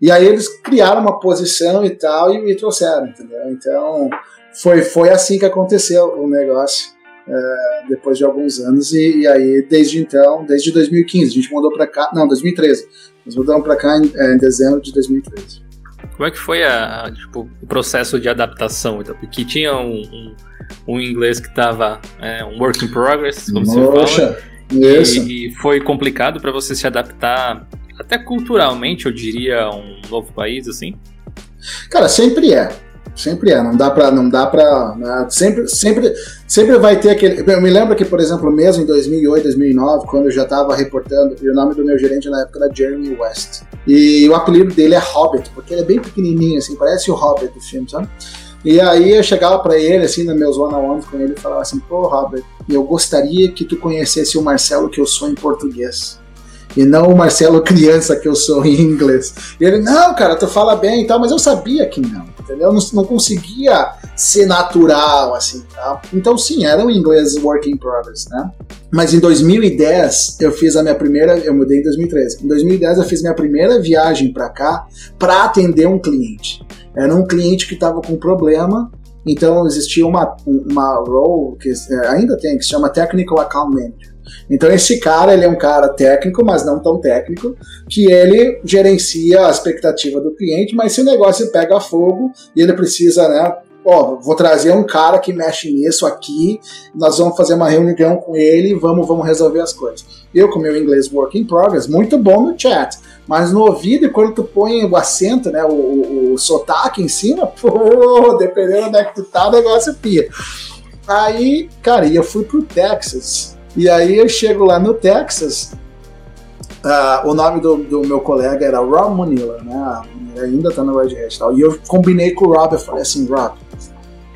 E aí eles criaram uma posição e tal e me trouxeram, entendeu? Então foi, foi assim que aconteceu o negócio. É, depois de alguns anos e, e, aí desde então, desde 2015, a gente mudou para cá, não, 2013, nós mudamos para cá em, é, em, dezembro de 2013. Como é que foi a, tipo, o processo de adaptação? Então, porque tinha um, um, um inglês que estava é, um work in progress, como você fala, e, e foi complicado para você se adaptar até culturalmente, eu diria, a um novo país assim? Cara, sempre é. Sempre é, não dá pra. Não dá pra né? sempre, sempre, sempre vai ter aquele. Eu me lembro que, por exemplo, mesmo em 2008, 2009, quando eu já estava reportando, e o nome do meu gerente na época era Jeremy West. E o apelido dele é Hobbit, porque ele é bem pequenininho, assim, parece o Hobbit do filme, sabe? E aí eu chegava para ele, assim, nos meus one-on-ones com ele, e falava assim: pô, Robert, eu gostaria que tu conhecesse o Marcelo que eu sou em português e não o Marcelo criança que eu sou em inglês. E ele, não, cara, tu fala bem e tal, mas eu sabia que não, entendeu? Eu não, não conseguia ser natural, assim, tá? Então, sim, era um inglês work in progress, né? Mas em 2010, eu fiz a minha primeira, eu mudei em 2013. Em 2010, eu fiz minha primeira viagem para cá para atender um cliente. Era um cliente que estava com problema então existia uma, uma role que é, ainda tem, que se chama Technical Account Manager. Então esse cara, ele é um cara técnico, mas não tão técnico, que ele gerencia a expectativa do cliente, mas se o negócio pega fogo e ele precisa, né, ó, vou trazer um cara que mexe nisso aqui, nós vamos fazer uma reunião com ele e vamos, vamos resolver as coisas. Eu com meu inglês work in progress, muito bom no chat, mas no ouvido, quando tu põe o acento, né, o, o, o sotaque em cima, pô, dependendo onde é que tu tá, o negócio pia. Aí, cara, e eu fui pro Texas, e aí eu chego lá no Texas, uh, o nome do, do, meu colega era Rob Munilla, né? Ainda tá no Red Hat tal. E eu combinei com o Rob, eu falei assim, Rob,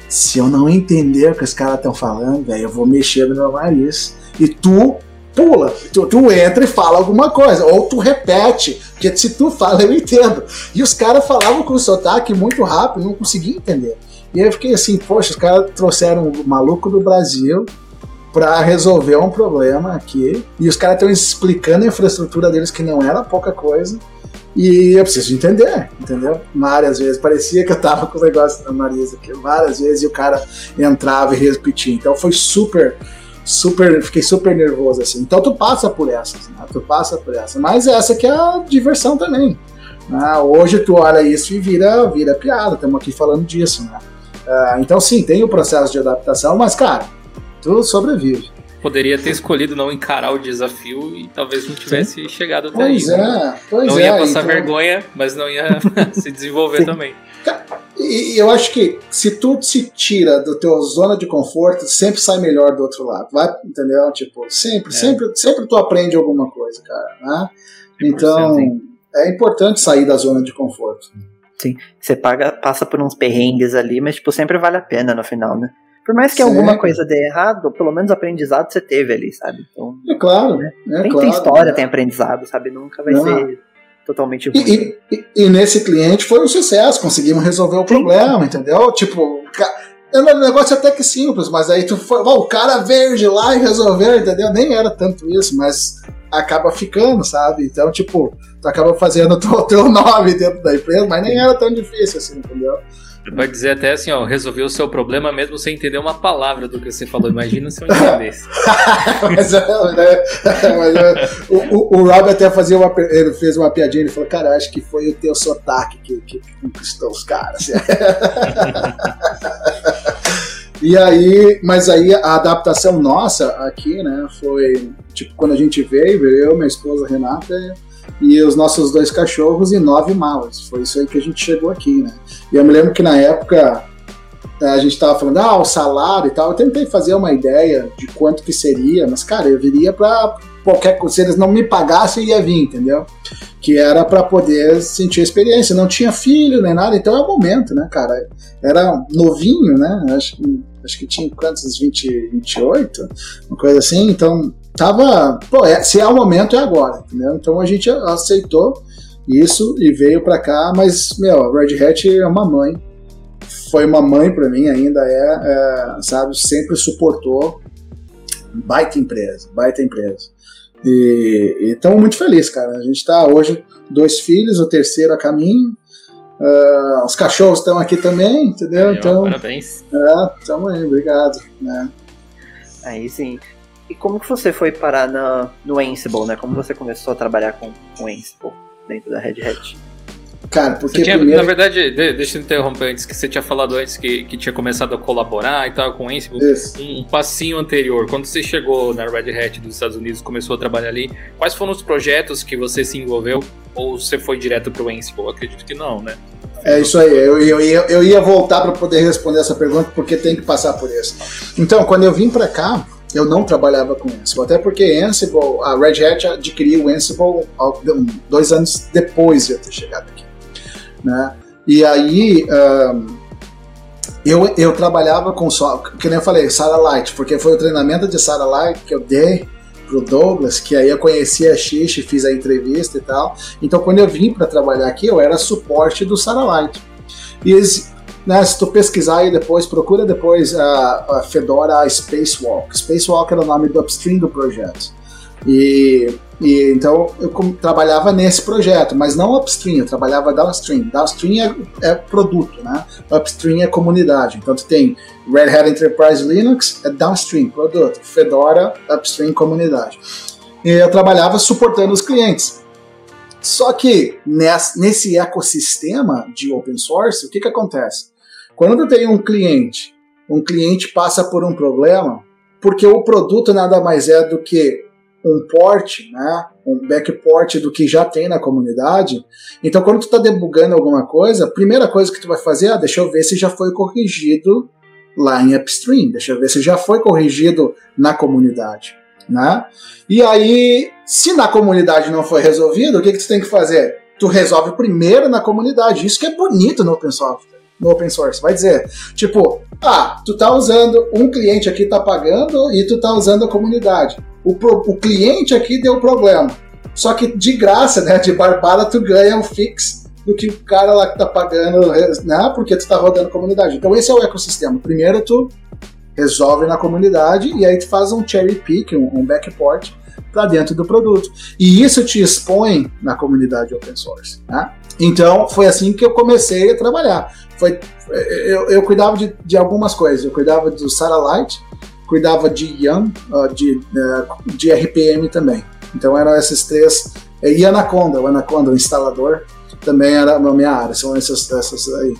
se eu não entender o que os caras estão falando, velho, eu vou mexer no meu nariz. E tu pula, tu, tu, entra e fala alguma coisa, ou tu repete, porque se tu fala eu entendo. E os caras falavam com sotaque muito rápido, não conseguia entender. E aí eu fiquei assim, poxa, os caras trouxeram um maluco do Brasil para resolver um problema aqui. E os caras estão explicando a infraestrutura deles que não era pouca coisa. E eu preciso entender, entendeu? Várias vezes. Parecia que eu tava com o negócio na nariz aqui. Várias vezes e o cara entrava e repetia. Então foi super, super. Fiquei super nervoso assim. Então tu passa por essas, né? Tu passa por essa. Mas essa que é a diversão também. Né? Hoje tu olha isso e vira, vira piada. Estamos aqui falando disso, né? Uh, então sim, tem o processo de adaptação, mas cara, tu sobrevive. Poderia ter escolhido não encarar o desafio e talvez não tivesse Sim. chegado até pois aí. É, pois não é, ia passar então... vergonha, mas não ia se desenvolver Sim. também. E eu acho que se tu se tira do teu zona de conforto, sempre sai melhor do outro lado. Vai, entendeu? Tipo, sempre, é. sempre, sempre tu aprende alguma coisa, cara. Né? Então, é importante sair da zona de conforto. Sim, você paga, passa por uns perrengues ali, mas tipo, sempre vale a pena no final, né? Por mais que alguma coisa dê errado, pelo menos aprendizado você teve ali, sabe? Então, é claro. Né? É tem, claro, tem história, tem aprendizado, sabe? Nunca vai Não. ser totalmente ruim. E, e, e, nesse cliente foi um sucesso, conseguimos resolver o Sim. problema, entendeu? Tipo, é um negócio até que simples, mas aí tu foi, o cara verde lá e resolveu, entendeu? Nem era tanto isso, mas acaba ficando, sabe? Então, tipo, tu acaba fazendo o teu nome dentro da empresa, mas nem era tão difícil assim, entendeu? Vai dizer até assim, ó, resolveu o seu problema mesmo sem entender uma palavra do que você falou. Imagina se eu entendesse. mas, né, mas é, o, o, Rob até fazia uma, ele fez uma piadinha, ele falou, cara, acho que foi o teu sotaque que, que conquistou os caras. e aí, mas aí a adaptação nossa aqui, né, foi, tipo, quando a gente veio, eu, minha esposa Renata e os nossos dois cachorros e nove malas. Foi isso aí que a gente chegou aqui, né? E eu me lembro que na época eh, a gente estava falando, ah, o salário e tal. Eu tentei fazer uma ideia de quanto que seria, mas, cara, eu viria para qualquer coisa. Se eles não me pagassem, ia vir, entendeu? Que era para poder sentir a experiência. Não tinha filho nem nada, então é o momento, né, cara? Era novinho, né? Acho acho que tinha quantos? 20, 28? Uma coisa assim, então tava. Pô, é, se é o momento, é agora, entendeu? Então a gente aceitou isso e veio para cá, mas, meu, a Red Hat é uma mãe. Foi uma mãe para mim, ainda é, é, sabe, sempre suportou. Baita empresa, baita empresa. E estamos muito felizes, cara. A gente está hoje, dois filhos, o terceiro a caminho. Uh, os cachorros estão aqui também, entendeu? então, parabéns. É, tamo aí, obrigado. Né? Aí sim. E como que você foi parar na, no Ansible, né? Como você começou a trabalhar com o Ansible dentro da Red Hat? Cara, porque tinha, primeiro... Na verdade, deixa eu interromper antes, que você tinha falado antes que, que tinha começado a colaborar e tal com o Ansible. Um, um, passinho anterior, quando você chegou na Red Hat dos Estados Unidos começou a trabalhar ali, quais foram os projetos que você se envolveu ou você foi direto para o Ansible? Acredito que não, né? É isso aí, eu, eu, eu, eu ia voltar para poder responder essa pergunta porque tem que passar por isso. Então, quando eu vim para cá, eu não trabalhava com Ansible, até porque Ansible, a Red Hat adquiriu o Ansible dois anos depois de eu ter chegado aqui. Né? E aí um, eu, eu trabalhava com só, que nem eu falei, Sarah Light, porque foi o treinamento de Sarah Light que eu dei pro Douglas, que aí eu conheci a Xixi, fiz a entrevista e tal. Então quando eu vim para trabalhar aqui, eu era suporte do Sarah Light. E né, se tu pesquisar aí depois, procura depois a, a Fedora Spacewalk. Spacewalk era o nome do upstream do projeto. E e, então eu trabalhava nesse projeto, mas não upstream, eu trabalhava downstream. Downstream é, é produto, né? Upstream é comunidade. Então tu tem Red Hat Enterprise Linux, é downstream, produto. Fedora, upstream, comunidade. E eu trabalhava suportando os clientes. Só que nesse ecossistema de open source, o que, que acontece? Quando tenho um cliente, um cliente passa por um problema, porque o produto nada mais é do que um port, né, um backport do que já tem na comunidade. Então, quando tu está debugando alguma coisa, a primeira coisa que tu vai fazer é, deixa eu ver se já foi corrigido lá em upstream, deixa eu ver se já foi corrigido na comunidade, né? E aí, se na comunidade não foi resolvido, o que, que tu tem que fazer? Tu resolve primeiro na comunidade. Isso que é bonito no open software no open source. Vai dizer, tipo, ah, tu tá usando, um cliente aqui tá pagando e tu tá usando a comunidade. O, pro, o cliente aqui deu problema. Só que de graça, né, de barbada, tu ganha um fix do que o cara lá que tá pagando, né, porque tu tá rodando comunidade. Então esse é o ecossistema. Primeiro tu resolve na comunidade e aí tu faz um cherry pick, um, um backport para dentro do produto. E isso te expõe na comunidade open source. Né? Então foi assim que eu comecei a trabalhar foi eu, eu cuidava de, de algumas coisas. Eu cuidava do Satellite, cuidava de Yam, de, de RPM também. Então eram esses três. E Anaconda, o Anaconda, o instalador, também era a minha área, são essas, essas aí.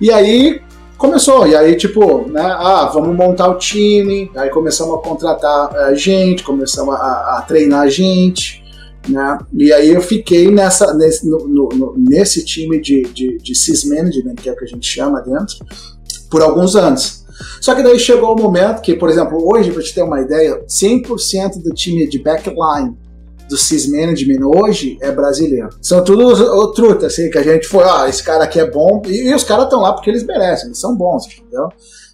E aí começou, e aí tipo, né, ah, vamos montar o time, aí começamos a contratar a gente, começamos a, a treinar a gente, né? E aí eu fiquei nessa, nesse, no, no, nesse time de, de, de sysmanagement, que é o que a gente chama dentro, por alguns anos. Só que daí chegou o momento que, por exemplo, hoje, para te ter uma ideia, 100% do time de backline do sysmanagement hoje é brasileiro. São todos truta, assim, que a gente foi, ah, esse cara aqui é bom, e, e os caras estão lá porque eles merecem, eles são bons, entendeu?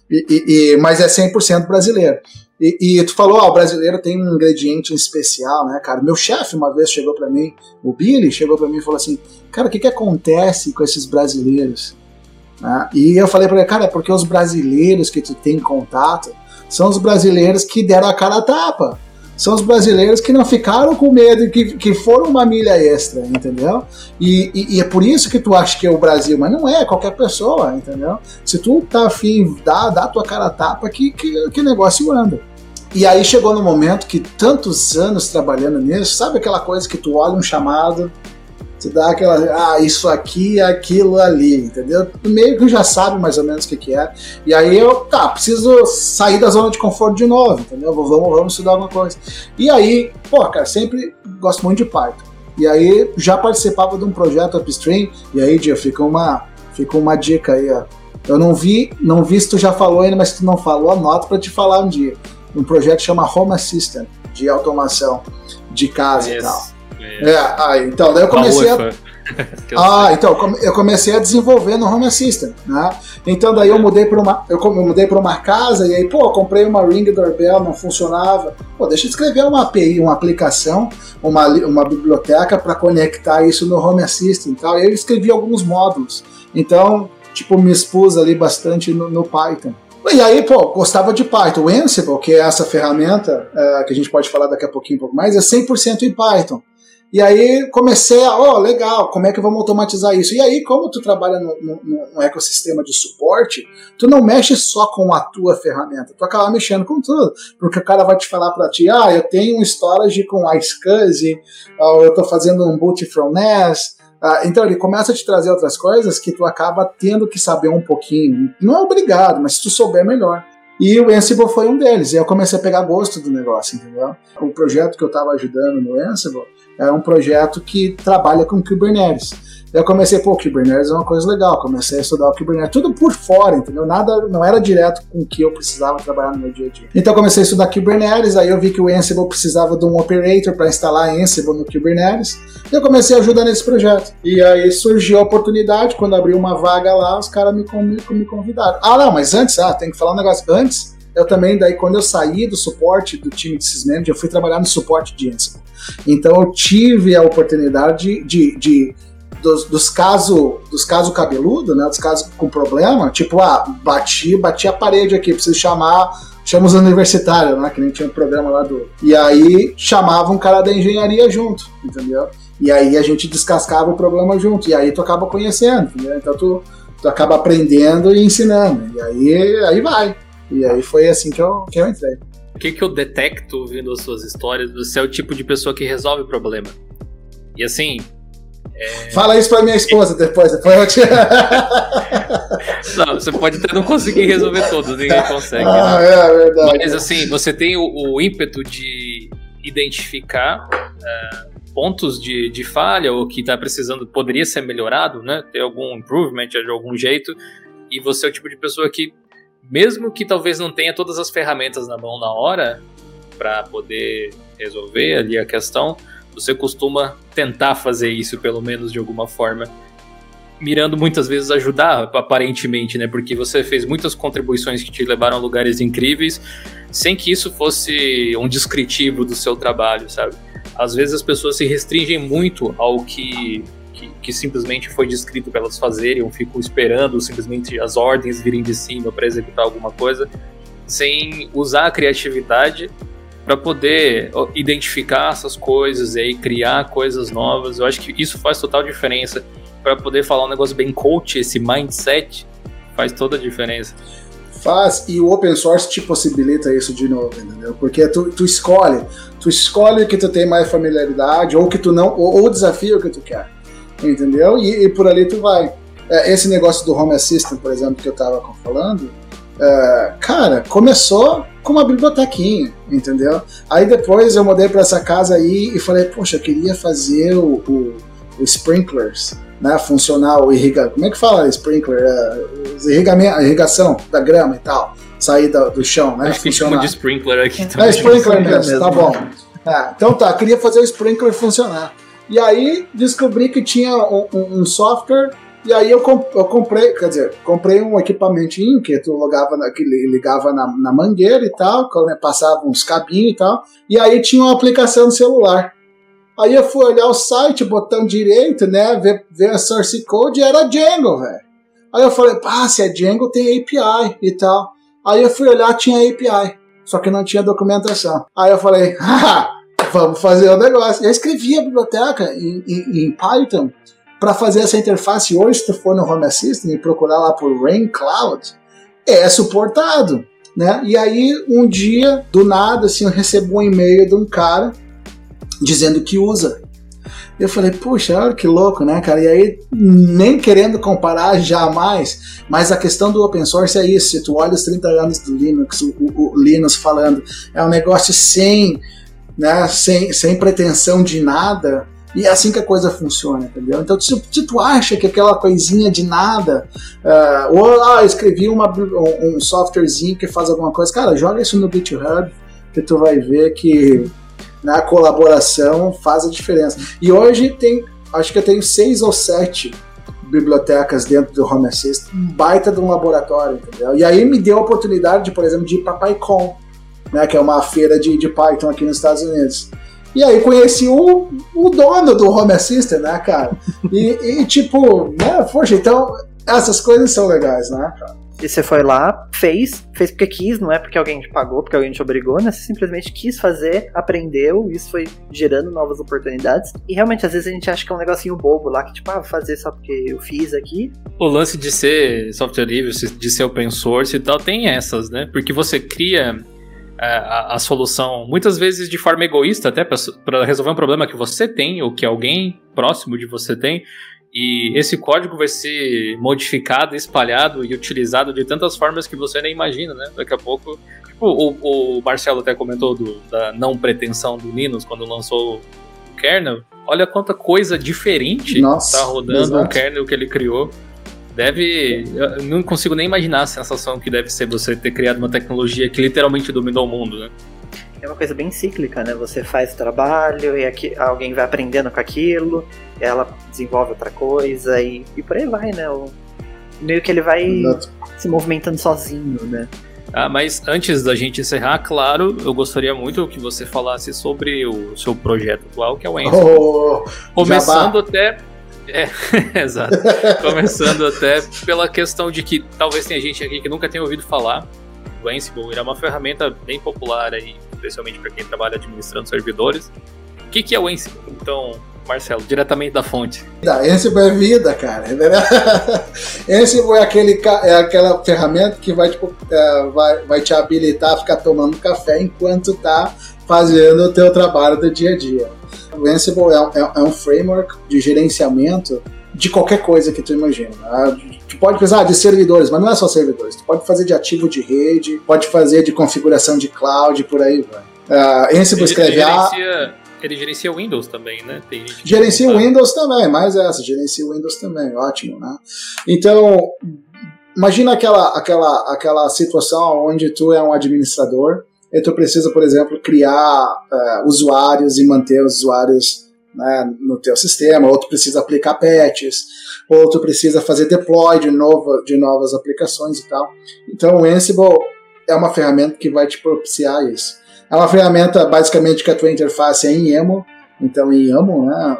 E, e, mas é 100% brasileiro. E, e, tu falou, ah, o brasileiro tem um ingrediente especial, né, cara? Meu chefe uma vez chegou para mim, o Billy chegou para mim e falou assim, cara, o que que acontece com esses brasileiros? Né? E eu falei para ele, cara, é porque os brasileiros que tu tem contato são os brasileiros que deram a cara a tapa são os brasileiros que não ficaram com medo, que, que foram uma milha extra, entendeu? E, e, e, é por isso que tu acha que é o Brasil, mas não é, qualquer pessoa, entendeu? Se tu tá afim, dá, dá tua cara a tapa que, que, que negócio anda. E aí chegou no momento que tantos anos trabalhando nisso, sabe aquela coisa que tu olha um chamado, tu dá aquela, ah, isso aqui, aquilo ali, entendeu? Meio que já sabe mais ou menos o que, que é. E aí eu, tá, preciso sair da zona de conforto de novo, entendeu? Vamos, vamos estudar alguma coisa. E aí, pô, cara, sempre gosto muito de Python. E aí já participava de um projeto upstream, e aí, Dia, fica uma, fica uma dica aí, ó. Eu não vi, não vi se tu já falou ainda, mas se tu não falou, anota para te falar um dia. Um projeto chama Home Assistant, de automação de casa yes. e tal. É, aí, então, daí eu comecei a. ah, então eu comecei a desenvolver no Home Assistant, né? Então daí eu mudei para uma, eu mudei para uma casa e aí pô, comprei uma Ring Doorbell, não funcionava. Pô, deixa eu escrever uma API, uma aplicação, uma, uma biblioteca para conectar isso no Home Assistant e tal. E eu escrevi alguns módulos. Então, tipo, me expus ali bastante no, no Python. E aí, pô, gostava de Python. O Ansible, que é essa ferramenta, é, que a gente pode falar daqui a pouquinho um pouco mais, é 100% em Python. E aí comecei a, ó, oh, legal, como é que vamos automatizar isso? E aí, como tu trabalha no, ecossistema de suporte, tu não mexe só com a tua ferramenta, tu acaba mexendo com tudo. Porque o cara vai te falar para ti, ah, eu tenho um storage com iSCSI, ou eu estou fazendo um boot from NAS, ah, então ele começa a te trazer outras coisas que tu acaba tendo que saber um pouquinho. Não é obrigado, mas se tu souber, melhor. E o Ansible foi um deles. E eu comecei a pegar gosto do negócio, entendeu? O projeto que eu estava ajudando no Ansible é um projeto que trabalha com Kubernetes. Eu comecei, pô, Kubernetes é uma coisa legal, comecei a estudar o Kubernetes, tudo por fora, entendeu? Nada, não era direto com o que eu precisava trabalhar no meu dia a dia. Então comecei a estudar Kubernetes, aí eu vi que o Ansible precisava de um operator para instalar Ansible no Kubernetes, e eu comecei a ajudar nesse projeto. E aí surgiu a oportunidade, quando abriu uma vaga lá, os caras me, me, me convidaram. Ah, não, mas antes, ah, tem que falar um negócio. Antes, eu também, daí quando eu saí do suporte do time de Sysmanager, eu fui trabalhar no suporte de Ansible. Então eu tive a oportunidade de, de dos, dos casos dos caso cabeludo, né? Dos casos com problema, tipo, ah, bati, bati a parede aqui, preciso chamar chama os universitários, né? Que nem tinha um programa lá do. E aí chamava um cara da engenharia junto, entendeu? E aí a gente descascava o problema junto. E aí tu acaba conhecendo, entendeu? Então tu, tu acaba aprendendo e ensinando. E aí, aí vai. E aí foi assim que eu, que eu entrei. O que, que eu detecto ouvindo as suas histórias? Você é o tipo de pessoa que resolve problema. E assim, é... Fala isso pra minha esposa depois, depois eu te... Não, você pode até não conseguir resolver todos, ninguém consegue. Ah, né? é verdade. Mas assim, você tem o, o ímpeto de identificar uh, pontos de, de falha ou que está precisando, poderia ser melhorado, né? Ter algum improvement de algum jeito. E você é o tipo de pessoa que, mesmo que talvez não tenha todas as ferramentas na mão na hora para poder resolver ali a questão, você costuma tentar fazer isso, pelo menos de alguma forma, mirando muitas vezes ajudar, aparentemente, né? Porque você fez muitas contribuições que te levaram a lugares incríveis, sem que isso fosse um descritivo do seu trabalho, sabe? Às vezes as pessoas se restringem muito ao que, que, que simplesmente foi descrito para elas fazerem, ou ficam esperando simplesmente as ordens virem de cima para executar alguma coisa, sem usar a criatividade para poder identificar essas coisas e aí criar coisas novas. Eu acho que isso faz total diferença para poder falar um negócio bem coach, esse mindset faz toda a diferença. Faz, e o open source te possibilita isso de novo, entendeu? Porque tu, tu escolhe, tu escolhe que tu tem mais familiaridade, ou que tu não, ou o desafio que tu quer, entendeu? E, e por ali tu vai. É, esse negócio do Home Assistant, por exemplo, que eu tava falando, é, cara, começou com uma bibliotequinha, entendeu? Aí depois eu mudei para essa casa aí e falei, poxa, eu queria fazer o, o, o sprinklers, né, funcionar o irriga, como é que fala sprinkler, é, irrigamento, a irrigação da grama e tal, sair do, do chão, né, Acho funcionar. de sprinkler aqui também. É sprinkler mesmo, mesmo, tá bom. É, então tá, queria fazer o sprinkler funcionar. E aí descobri que tinha um, um software e aí eu, comp eu comprei, quer dizer, comprei um equipamentinho que tu logava na, que ligava na, na mangueira e tal, passava uns cabinhos e tal. E aí tinha uma aplicação no celular. Aí eu fui olhar o site, botão direito, né, ver, ver a source code e era Django, velho. Aí eu falei, pá, se é Django tem API e tal. Aí eu fui olhar, tinha API, só que não tinha documentação. Aí eu falei, haha, vamos fazer o negócio. Eu escrevi a biblioteca em, em, em Python para fazer essa interface hoje, se tu for no Home Assistant e procurar lá por Rain Cloud, é suportado. Né? E aí, um dia, do nada, assim, eu recebo um e-mail de um cara dizendo que usa. Eu falei, puxa, olha que louco, né, cara? E aí, nem querendo comparar jamais, mas a questão do open source é isso. Se tu olha os 30 anos do Linux, o, o, o Linux falando, é um negócio sem, né, sem, sem pretensão de nada, e é assim que a coisa funciona, entendeu? Então, se, se tu acha que aquela coisinha de nada, uh, ou ah, escrevi uma, um, um softwarezinho que faz alguma coisa, cara, joga isso no GitHub, que tu vai ver que na né, colaboração faz a diferença. E hoje tem acho que eu tenho seis ou sete bibliotecas dentro do Home Assistant, um baita de um laboratório, entendeu? E aí me deu a oportunidade, de, por exemplo, de ir para PyCon, né, que é uma feira de, de Python aqui nos Estados Unidos. E aí conheci o, o dono do Home Assistant, né, cara? E, e tipo, né, poxa, então essas coisas são legais, né, cara? E você foi lá, fez, fez porque quis, não é porque alguém te pagou, porque alguém te obrigou, né? Você simplesmente quis fazer, aprendeu, isso foi gerando novas oportunidades. E realmente, às vezes a gente acha que é um negocinho bobo lá, que tipo, ah, vou fazer só porque eu fiz aqui. O lance de ser software livre, de ser open source e tal, tem essas, né? Porque você cria a, é, a, a, solução, muitas vezes de forma egoísta, até para resolver um problema que você tem ou que alguém próximo de você tem. E esse código vai ser modificado, espalhado e utilizado de tantas formas que você nem imagina, né? Daqui a pouco. Tipo, o, o Marcelo até comentou do, da não pretensão do Linux quando lançou o kernel. Olha quanta coisa diferente Nossa, tá rodando exato. o kernel que ele criou. Deve. Eu não consigo nem imaginar a sensação que deve ser você ter criado uma tecnologia que literalmente dominou o mundo, né? é uma coisa bem cíclica, né? Você faz o trabalho e aqui, alguém vai aprendendo com aquilo, ela desenvolve outra coisa e, e por aí vai, né? O, meio que ele vai Exato. se movimentando sozinho, né? Ah, mas antes da gente encerrar, claro, eu gostaria muito que você falasse sobre o seu projeto atual, que é o Enzo. Oh, Começando jabá. até é, exato. Começando até pela questão de que talvez tenha gente aqui que nunca tenha ouvido falar do Ansible. É uma ferramenta bem popular aí especialmente para quem trabalha administrando servidores. O que, que é o Ansible? Então, Marcelo, diretamente da fonte. Ansible é vida, cara. Ansible é, aquele, é aquela ferramenta que vai, tipo, é, vai, vai te habilitar a ficar tomando café enquanto tá fazendo o teu trabalho do dia a dia. O Ansible é, é, é um framework de gerenciamento de qualquer coisa que tu imagina. Né? Tu pode pensar de servidores, mas não é só servidores. Tu pode fazer de ativo de rede, pode fazer de configuração de cloud, por aí vai. Uh, Ansible escreve gerencia, Ele gerencia Windows também, né? gerencia o Windows também, mais essa, gerencia o Windows também, ótimo, né? Então, imagina aquela, aquela, aquela situação onde tu é um administrador e tu precisa, por exemplo, criar uh, usuários e manter os usuários né, no teu sistema, outro precisa aplicar patches, outro precisa fazer deploy de, novo, de novas aplicações e tal. Então o Ansible é uma ferramenta que vai te propiciar isso. É uma ferramenta basicamente que a tua interface é em YAML, então em YAML, né,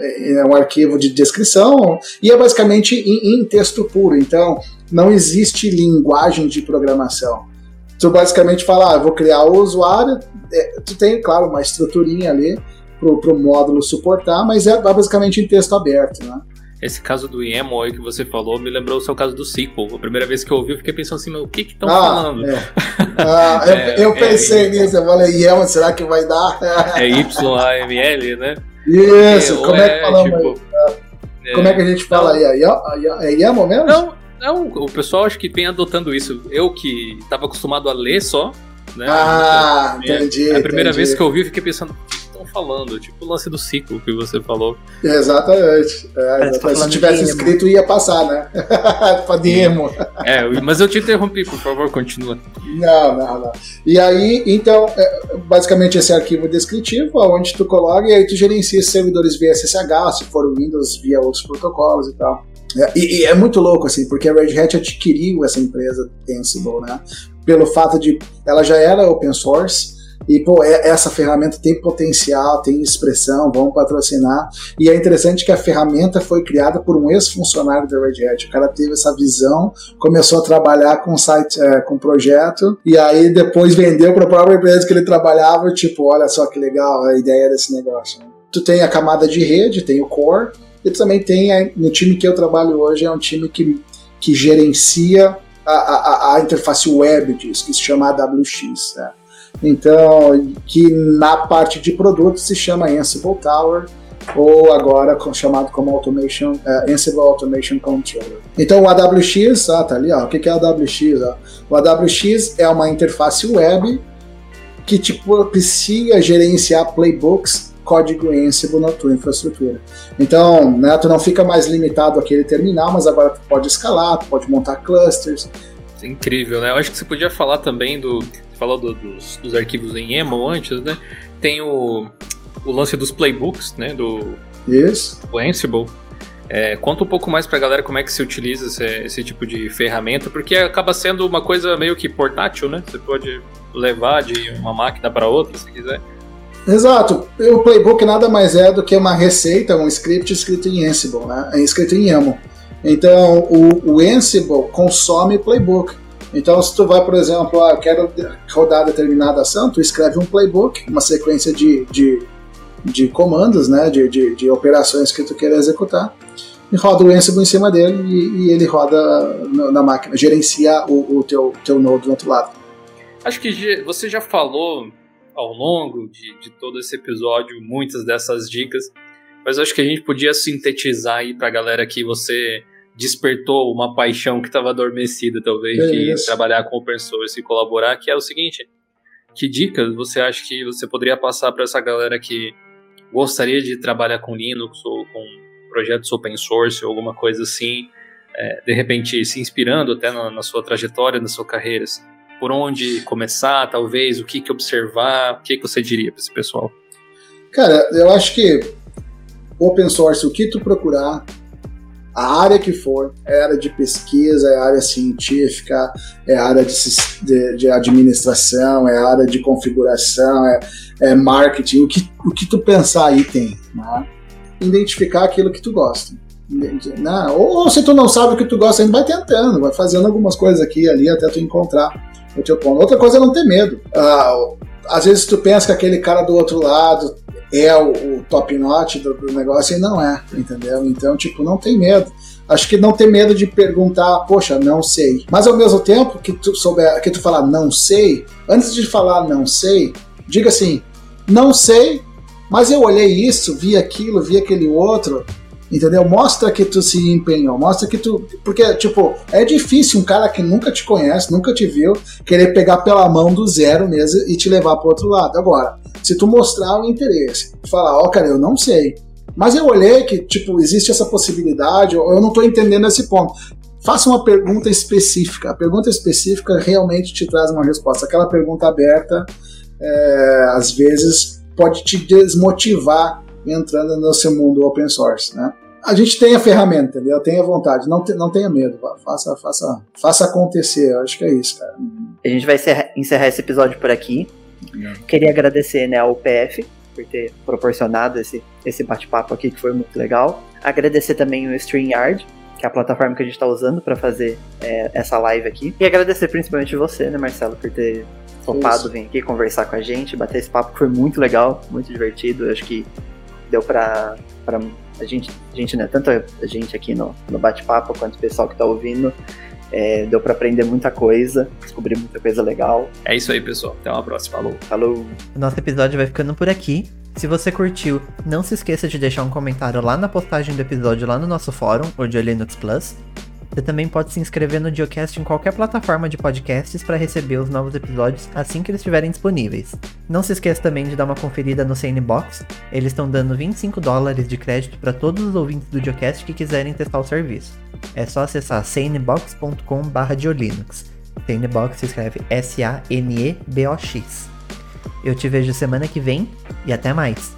é um arquivo de descrição e é basicamente em, em texto puro, então não existe linguagem de programação. Tu basicamente fala, ah, vou criar o usuário, é, tu tem, claro, uma estruturinha ali, para o módulo suportar, mas é basicamente em texto aberto, né? Esse caso do YAML aí que você falou me lembrou o seu caso do SQL. A primeira vez que eu ouvi, eu fiquei pensando assim, o que que estão ah, falando? É. Ah, é, eu, pensei é, nisso, eu falei, YAML, será que vai dar? É YAML, né? Isso, como é que falamos tipo, aí? Como é que a gente fala aí? É YAML mesmo? Não, não, o pessoal acho que vem adotando isso. Eu que estava acostumado a ler só, né? Ah, entendi. A primeira entendi. vez que eu ouvi, eu fiquei pensando, falando, tipo o lance do ciclo que você falou. Exatamente. É, exatamente. Se tivesse escrito, ia passar, né? pra demo. É, mas eu te interrompi, por favor, continua. Não, não, não. E aí, então, é, basicamente esse arquivo descritivo, onde tu coloca e aí tu gerencia servidores via SSH, se for Windows, via outros protocolos e tal. É, e, e, é muito louco, assim, porque a Red Hat adquiriu essa empresa Ansible, né? Pelo fato de ela já era open source, e, pô, é, essa ferramenta tem potencial, tem expressão, vamos patrocinar. E é interessante que a ferramenta foi criada por um ex-funcionário da Red Hat. O cara teve essa visão, começou a trabalhar com site, é, com projeto, e aí depois vendeu para a própria empresa que ele trabalhava, tipo, olha só que legal a ideia desse negócio. Tu tem a camada de rede, tem o core, e também tem, no time que eu trabalho hoje, é um time que, que gerencia a, a, a interface web disso, que se chama AWX. Né? Então, que na parte de produtos se chama Ansible Tower, ou agora chamado como Automation, uh, Ansible Automation Controller. Então o AWX, ah, tá ali, ó, o que é o AWX? Ó? O AWX é uma interface web que te propicia gerenciar playbooks, código Ansible na tua infraestrutura. Então, né, tu não fica mais limitado àquele terminal, mas agora tu pode escalar, tu pode montar clusters. Incrível, né? Eu acho que você podia falar também do falou do, dos, dos, arquivos em YAML antes, né? Tem o, o lance dos playbooks, né? Do, Isso. O Ansible. É, conta um pouco mais pra galera como é que se utiliza esse, esse, tipo de ferramenta, porque acaba sendo uma coisa meio que portátil, né? Você pode levar de uma máquina para outra, se quiser. Exato. O playbook nada mais é do que uma receita, um script escrito em Ansible, né? É escrito em YAML. Então, o, o Ansible consome playbook. Então, se tu vai, por exemplo, ah, quero rodar determinada ação, tu escreve um playbook, uma sequência de, de, de comandos, né, de, de, de, operações que tu queira executar, e roda o Ansible em cima dele e, e ele roda na máquina, gerencia o, o teu, teu node do outro lado. Acho que você já falou ao longo de, de todo esse episódio muitas dessas dicas, mas acho que a gente podia sintetizar aí para a galera que você despertou uma paixão que estava adormecida, talvez, é de trabalhar com open source e colaborar, que é o seguinte: que dicas você acha que você poderia passar para essa galera que gostaria de trabalhar com Linux ou com projetos open source ou alguma coisa assim, é, de repente se inspirando até na, na, sua trajetória, na sua carreira? Assim, por onde começar, talvez, o que, que observar, o que, que você diria para esse pessoal? Cara, eu acho que open source, o que tu procurar, a área que for, é área de pesquisa, é área científica, é área de, de, de administração, é área de configuração, é, é, marketing, o que, o que tu pensar aí tem. Né? Identificar aquilo que tu gosta. Né? Ou, ou, se tu não sabe o que tu gosta, ainda vai tentando, vai fazendo algumas coisas aqui e ali até tu encontrar o teu. Outra coisa é não ter medo. Ah, às vezes tu pensa que aquele cara do outro lado é o, o top notch do, do, negócio e não é, entendeu? Então, tipo, não tem medo. Acho que não tem medo de perguntar, poxa, não sei. Mas ao mesmo tempo que tu souber, que tu falar não sei, antes de falar não sei, diga assim, não sei, mas eu olhei isso, vi aquilo, vi aquele outro, Entendeu? Mostra que tu se empenhou, mostra que tu. Porque, tipo, é difícil um cara que nunca te conhece, nunca te viu, querer pegar pela mão do zero mesmo e te levar pro outro lado. Agora, se tu mostrar o interesse, falar, ó, oh, cara, eu não sei. Mas eu olhei que, tipo, existe essa possibilidade, eu não tô entendendo esse ponto. Faça uma pergunta específica. A pergunta específica realmente te traz uma resposta. Aquela pergunta aberta, é, às vezes, pode te desmotivar entrando seu mundo open source, né? A gente tem a ferramenta, entendeu? Tenha vontade, não, te, não tenha medo, faça, faça, faça acontecer. Eu acho que é isso, cara. A gente vai encerrar, encerrar esse episódio por aqui. Queria agradecer né, ao PF por ter proporcionado esse, esse bate-papo aqui, que foi muito legal. Agradecer também o StreamYard, que é a plataforma que a gente está usando para fazer é, essa live aqui. E agradecer principalmente você, né, Marcelo, por ter topado vir aqui conversar com a gente, bater esse papo, que foi muito legal, muito divertido. Eu acho que deu pra, pra a gente, a gente, né, tanto a gente aqui no, no bate-papo quanto o pessoal que tá ouvindo, é, deu para aprender muita coisa, descobrir muita coisa legal. É isso aí, pessoal. Até uma próxima. Falou. Falou. O nosso episódio vai ficando por aqui. Se você curtiu, não se esqueça de deixar um comentário lá na postagem do episódio lá no nosso fórum, o de Linux Plus. Você também pode se inscrever no Geocast em qualquer plataforma de podcasts para receber os novos episódios assim que eles estiverem disponíveis. Não se esqueça também de dar uma conferida no Sanebox, eles estão dando 25 dólares de crédito para todos os ouvintes do Geocast que quiserem testar o serviço. É só acessar sanebox.com/geolinux. Sanebox se escreve S-A-N-E-B-O-X. Eu te vejo semana que vem e até mais!